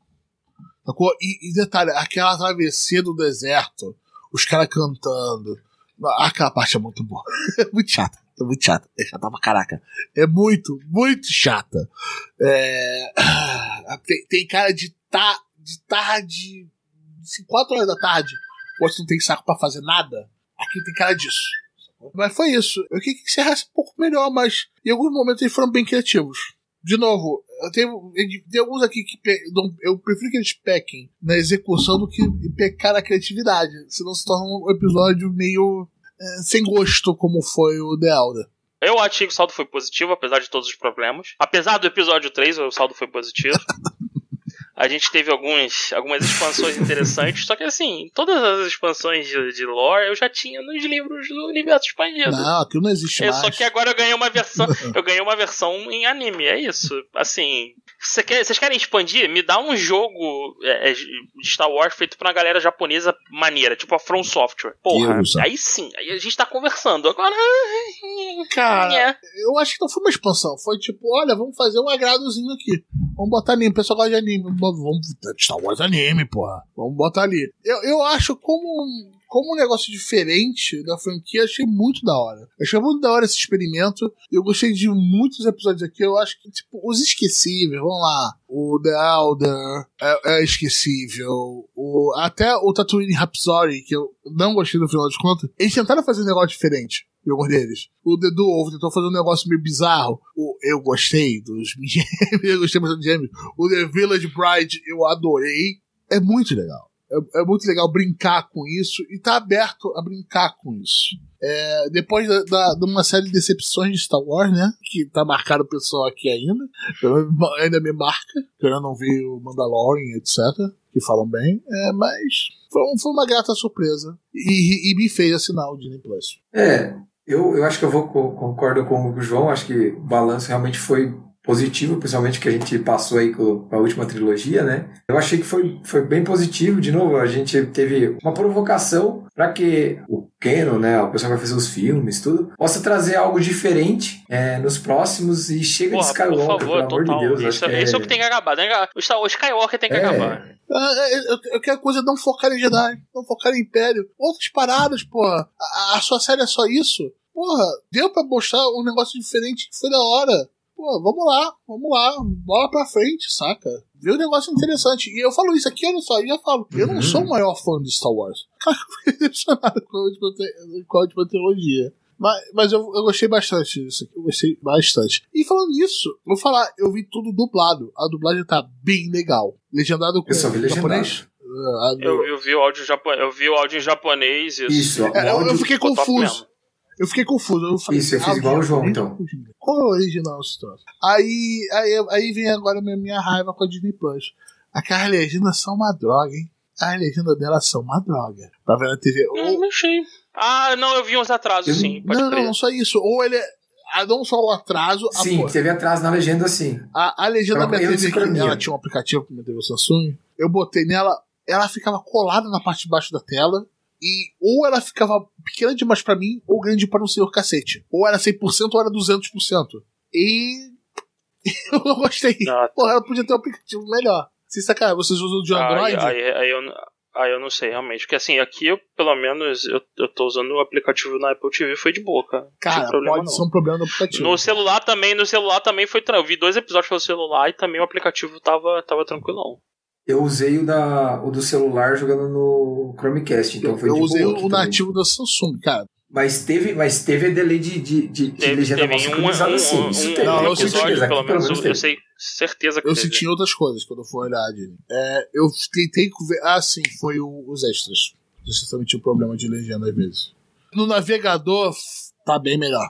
sacou? E, e detalhe, aquela travessia do deserto, os caras cantando. Aquela parte é muito boa. É muito chata. É muito chata. É chata pra caraca. É muito, muito chata. É... Tem, tem cara de tá de tarde. De 4 horas da tarde. Você não tem saco pra fazer nada. Aqui tem cara disso. Mas foi isso. Eu queria que encerrasse um pouco melhor, mas em alguns momentos eles foram bem criativos. De novo, eu tenho, tem alguns aqui que pe- não- eu prefiro que eles pequem na execução do que pecar na criatividade. Senão se torna um episódio meio eh, sem gosto, como foi o The Elder. Eu achei que o saldo foi positivo, apesar de todos os problemas. Apesar do episódio 3, o saldo foi positivo. A gente teve alguns, algumas expansões interessantes, só que assim, todas as expansões de, de lore eu já tinha nos livros do universo expandido. Não, aquilo não existe É, mais. só que agora eu ganhei uma versão. eu ganhei uma versão em anime, é isso. Assim. Cê quer, vocês querem expandir? Me dá um jogo é, é, de Star Wars feito por uma galera japonesa maneira, tipo a From Software. Porra, Deus. aí sim, aí a gente tá conversando. Agora. Cara, É. eu acho que não foi uma expansão. Foi tipo, olha, vamos fazer um agradozinho aqui. Vamos botar anime. O pessoal gosta de anime. Vamos, vamos Star Wars anime, porra. Vamos botar ali. Eu, eu acho como, como um negócio diferente da franquia, achei muito da hora. Achei muito da hora esse experimento. Eu gostei de muitos episódios aqui. Eu acho que, tipo, os esquecíveis, vamos lá. O The Elder é, é esquecível. O, até o Tatooine Rhapsody, que eu não gostei no final de contas, eles tentaram fazer um negócio diferente em alguns deles. O The Dwarf tentou fazer um negócio meio bizarro. O, eu gostei dos gêmeos, eu gostei bastante dos gêmeos. O The Village Bride eu adorei. É muito legal. É, é muito legal brincar com isso e tá aberto a brincar com isso. É, depois da, da- de uma série de decepções de Star Wars, né? Que tá marcado o pessoal aqui ainda. Ainda me marca. Que eu não vi o Mandalorian, etc. Que falam bem. É, mas foi, foi uma grata surpresa. E, e me fez assinar o Disney Plus. É, eu, eu acho que eu vou co- concordo com o João, acho que o balanço realmente foi positivo, principalmente que a gente passou aí com a última trilogia, né? Eu achei que foi, foi bem positivo, de novo, a gente teve uma provocação para que o Canon, né, o pessoal que vai fazer os filmes, tudo, possa trazer algo diferente é, nos próximos e chega Porra, de por Skywalker, favor, pelo amor total. de Deus. isso, acho que isso é o que tem que acabar. Que, o Star- o Skywalker tem que É. acabar. Ah, é, Eu, eu quero coisa não focar em Jedi, não focar em Império. Outras paradas, porra. A, a sua série é só isso? Porra, deu pra mostrar um negócio diferente que foi da hora. Pô, vamos lá, vamos lá, bola pra frente, saca? Vê um negócio interessante. E eu falo isso aqui, olha só, eu já falo. Eu não Uhum. sou o maior fã de Star Wars. Cara, eu fiquei decepcionado com a última, com a última trilogia. Mas, mas eu, eu gostei bastante disso aqui. Eu gostei bastante. E falando nisso, vou falar, eu vi tudo dublado. A dublagem tá bem legal. Legendado com Eu só vi legendado. japonês. Ah, Eu, eu vi o áudio japo- eu vi o áudio em japonês. Isso. Isso, É, eu, fiquei confuso. Eu fiquei confuso. Eu falei, Isso, eu fiz ah, igual o João, então. Qual é o original esse troço? Aí, aí, aí vem agora a minha, minha raiva com a Disney Plus. Aquelas legendas são uma droga, hein? As legendas delas são uma droga. Pra ver na TV. Hum, Ou, não achei. Ah, não, eu vi uns atrasos, Eu- sim. Pode não, crer. não, não só isso. Ou ele é. ah, Não só o atraso, Sim, porra, teve atrás na legenda, sim. a, a legenda da minha TV, que ela tinha um aplicativo pra minha TV Samsung. Eu botei nela, ela ficava colada na parte de baixo da tela. E ou ela ficava pequena demais pra mim, ou grande para um senhor cacete. Ou era 100% ou era 200%. E. eu não gostei. Ah, Porra, ela podia ter um aplicativo melhor. Se sacar, vocês usam de Android? Aí, aí, aí eu, aí eu não sei, realmente. Porque assim, aqui eu, pelo menos, eu, eu tô usando o aplicativo na Apple TV, foi de boa, cara. Não problema, pode não. ser um problema do aplicativo. No celular também, no celular também foi tranquilo. Eu vi dois episódios pelo celular e também o aplicativo tava, tava tranquilão. Eu usei o, da, o do celular jogando no Chromecast, então foi eu de usei o também. nativo da Samsung, cara. Mas teve, mas teve delay de, de, de, de legenda teve um, um, sim. Isso um, teve, Não, eu senti, pelo Aqui, menos, eu, eu sei certeza que Eu teve. senti outras coisas quando eu fui olhar. É, eu tentei ver. Ah, sim, foi o- os extras. Também tinham problema de legenda às vezes. No navegador, tá bem melhor.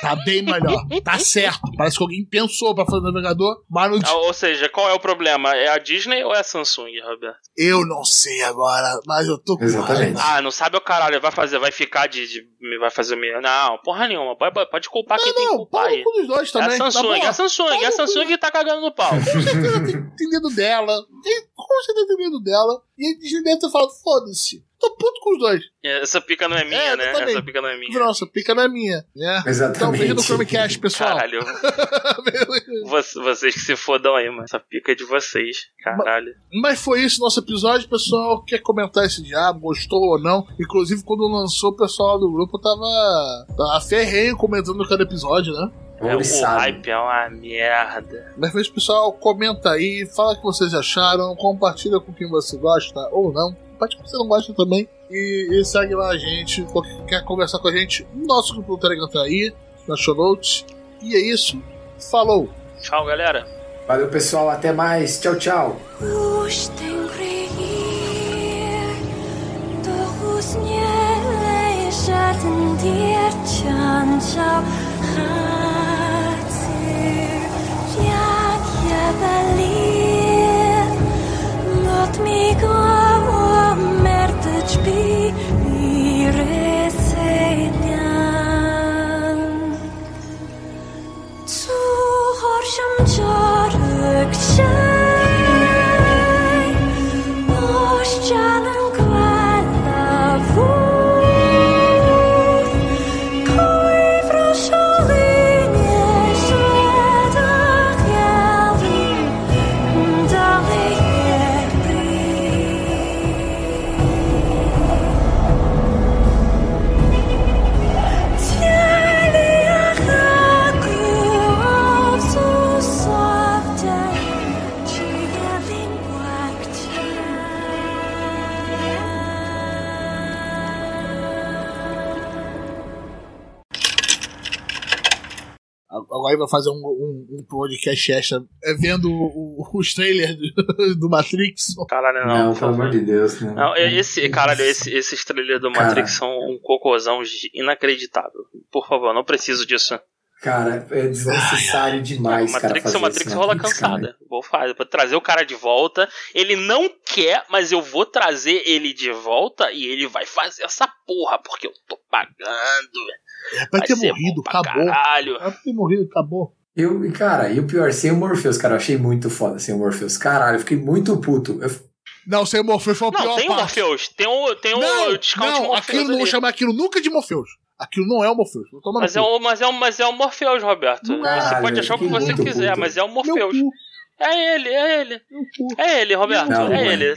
Tá bem melhor. Tá certo. Parece que alguém pensou pra fazer o navegador, mas não Ah, Ou seja, qual é o problema? É a Disney ou é a Samsung, Roberto? Eu não sei agora, mas eu tô com Exatamente. Ah, não sabe o caralho, vai fazer, vai ficar de. de- vai fazer o meu. Não, porra nenhuma. Pode, pode culpar quem tem que Não, culpar pau aí. no cu dos dois É também. a Samsung, é a Samsung, é a. Samsung que tá cagando no pau. Com certeza tem, tem dedo dela. Tem, com certeza tem dedo dela. E a Disney deve ter falado, foda-se. Tô puto com os dois. Essa pica não é minha, É, né? Essa pica não é minha. Nossa, pica não é minha. Né? Então, Exatamente. beijo no Chromecast, pessoal. Caralho, Vo- vocês que se fodam aí, mano. Essa pica é de vocês. Caralho. Mas foi isso nosso episódio, pessoal. Quer comentar esse diabo, gostou ou não? Inclusive, quando lançou, o pessoal do grupo tava, tava ferrenho comentando cada episódio, né? É, o Ouriçado. hype é uma merda. Mas foi isso, pessoal. Comenta aí, fala o que vocês acharam, compartilha com quem você gosta ou não. Pode que você não gosta também. E, e segue lá a gente. Qualquer- Quer conversar com a gente? Nosso grupo do Telegram tá aí, na show notes. E é isso. Falou! Tchau, galera. Valeu, pessoal. Até mais. Tchau, tchau. Diercian fazer um, um, um podcast extra é, vendo o- o- os trailers do, Matrix. Caralho, não. Não, pelo amor de Deus. Não, Não, esse, caralho, esse, esses trailers do Cara. Matrix são um cocôzão inacreditável. Por favor, não preciso disso. Cara, é desnecessário demais, o cara. Matrix, fazer o Matrix esse rola Matrix, cara. cansada. Vou fazer, vou trazer o cara de volta. Ele não quer, mas eu vou trazer ele de volta e ele vai fazer essa porra, porque eu tô pagando. É pra Vai ter ser morrido, bom pra acabou. Caralho. É pra ter morrido, acabou. Eu, cara, e o pior, sem o Morpheus, cara, eu achei muito foda sem o Morpheus. Caralho, eu fiquei muito puto. Eu, Não, sem o Morpheus foi Não, pior tem o. Morpheus. Tem o, tem Não, o discount não, Morpheus aquilo não vou ali. chamar aquilo nunca de Morpheus. Aquilo não é o Morpheus. Mas é, o, mas, é o, mas é o Morpheus, Roberto. Não é. Você pode achar o que você muito quiser, puto. mas é o Morpheus. É ele, é ele. É ele, Roberto. Não, é não é. ele.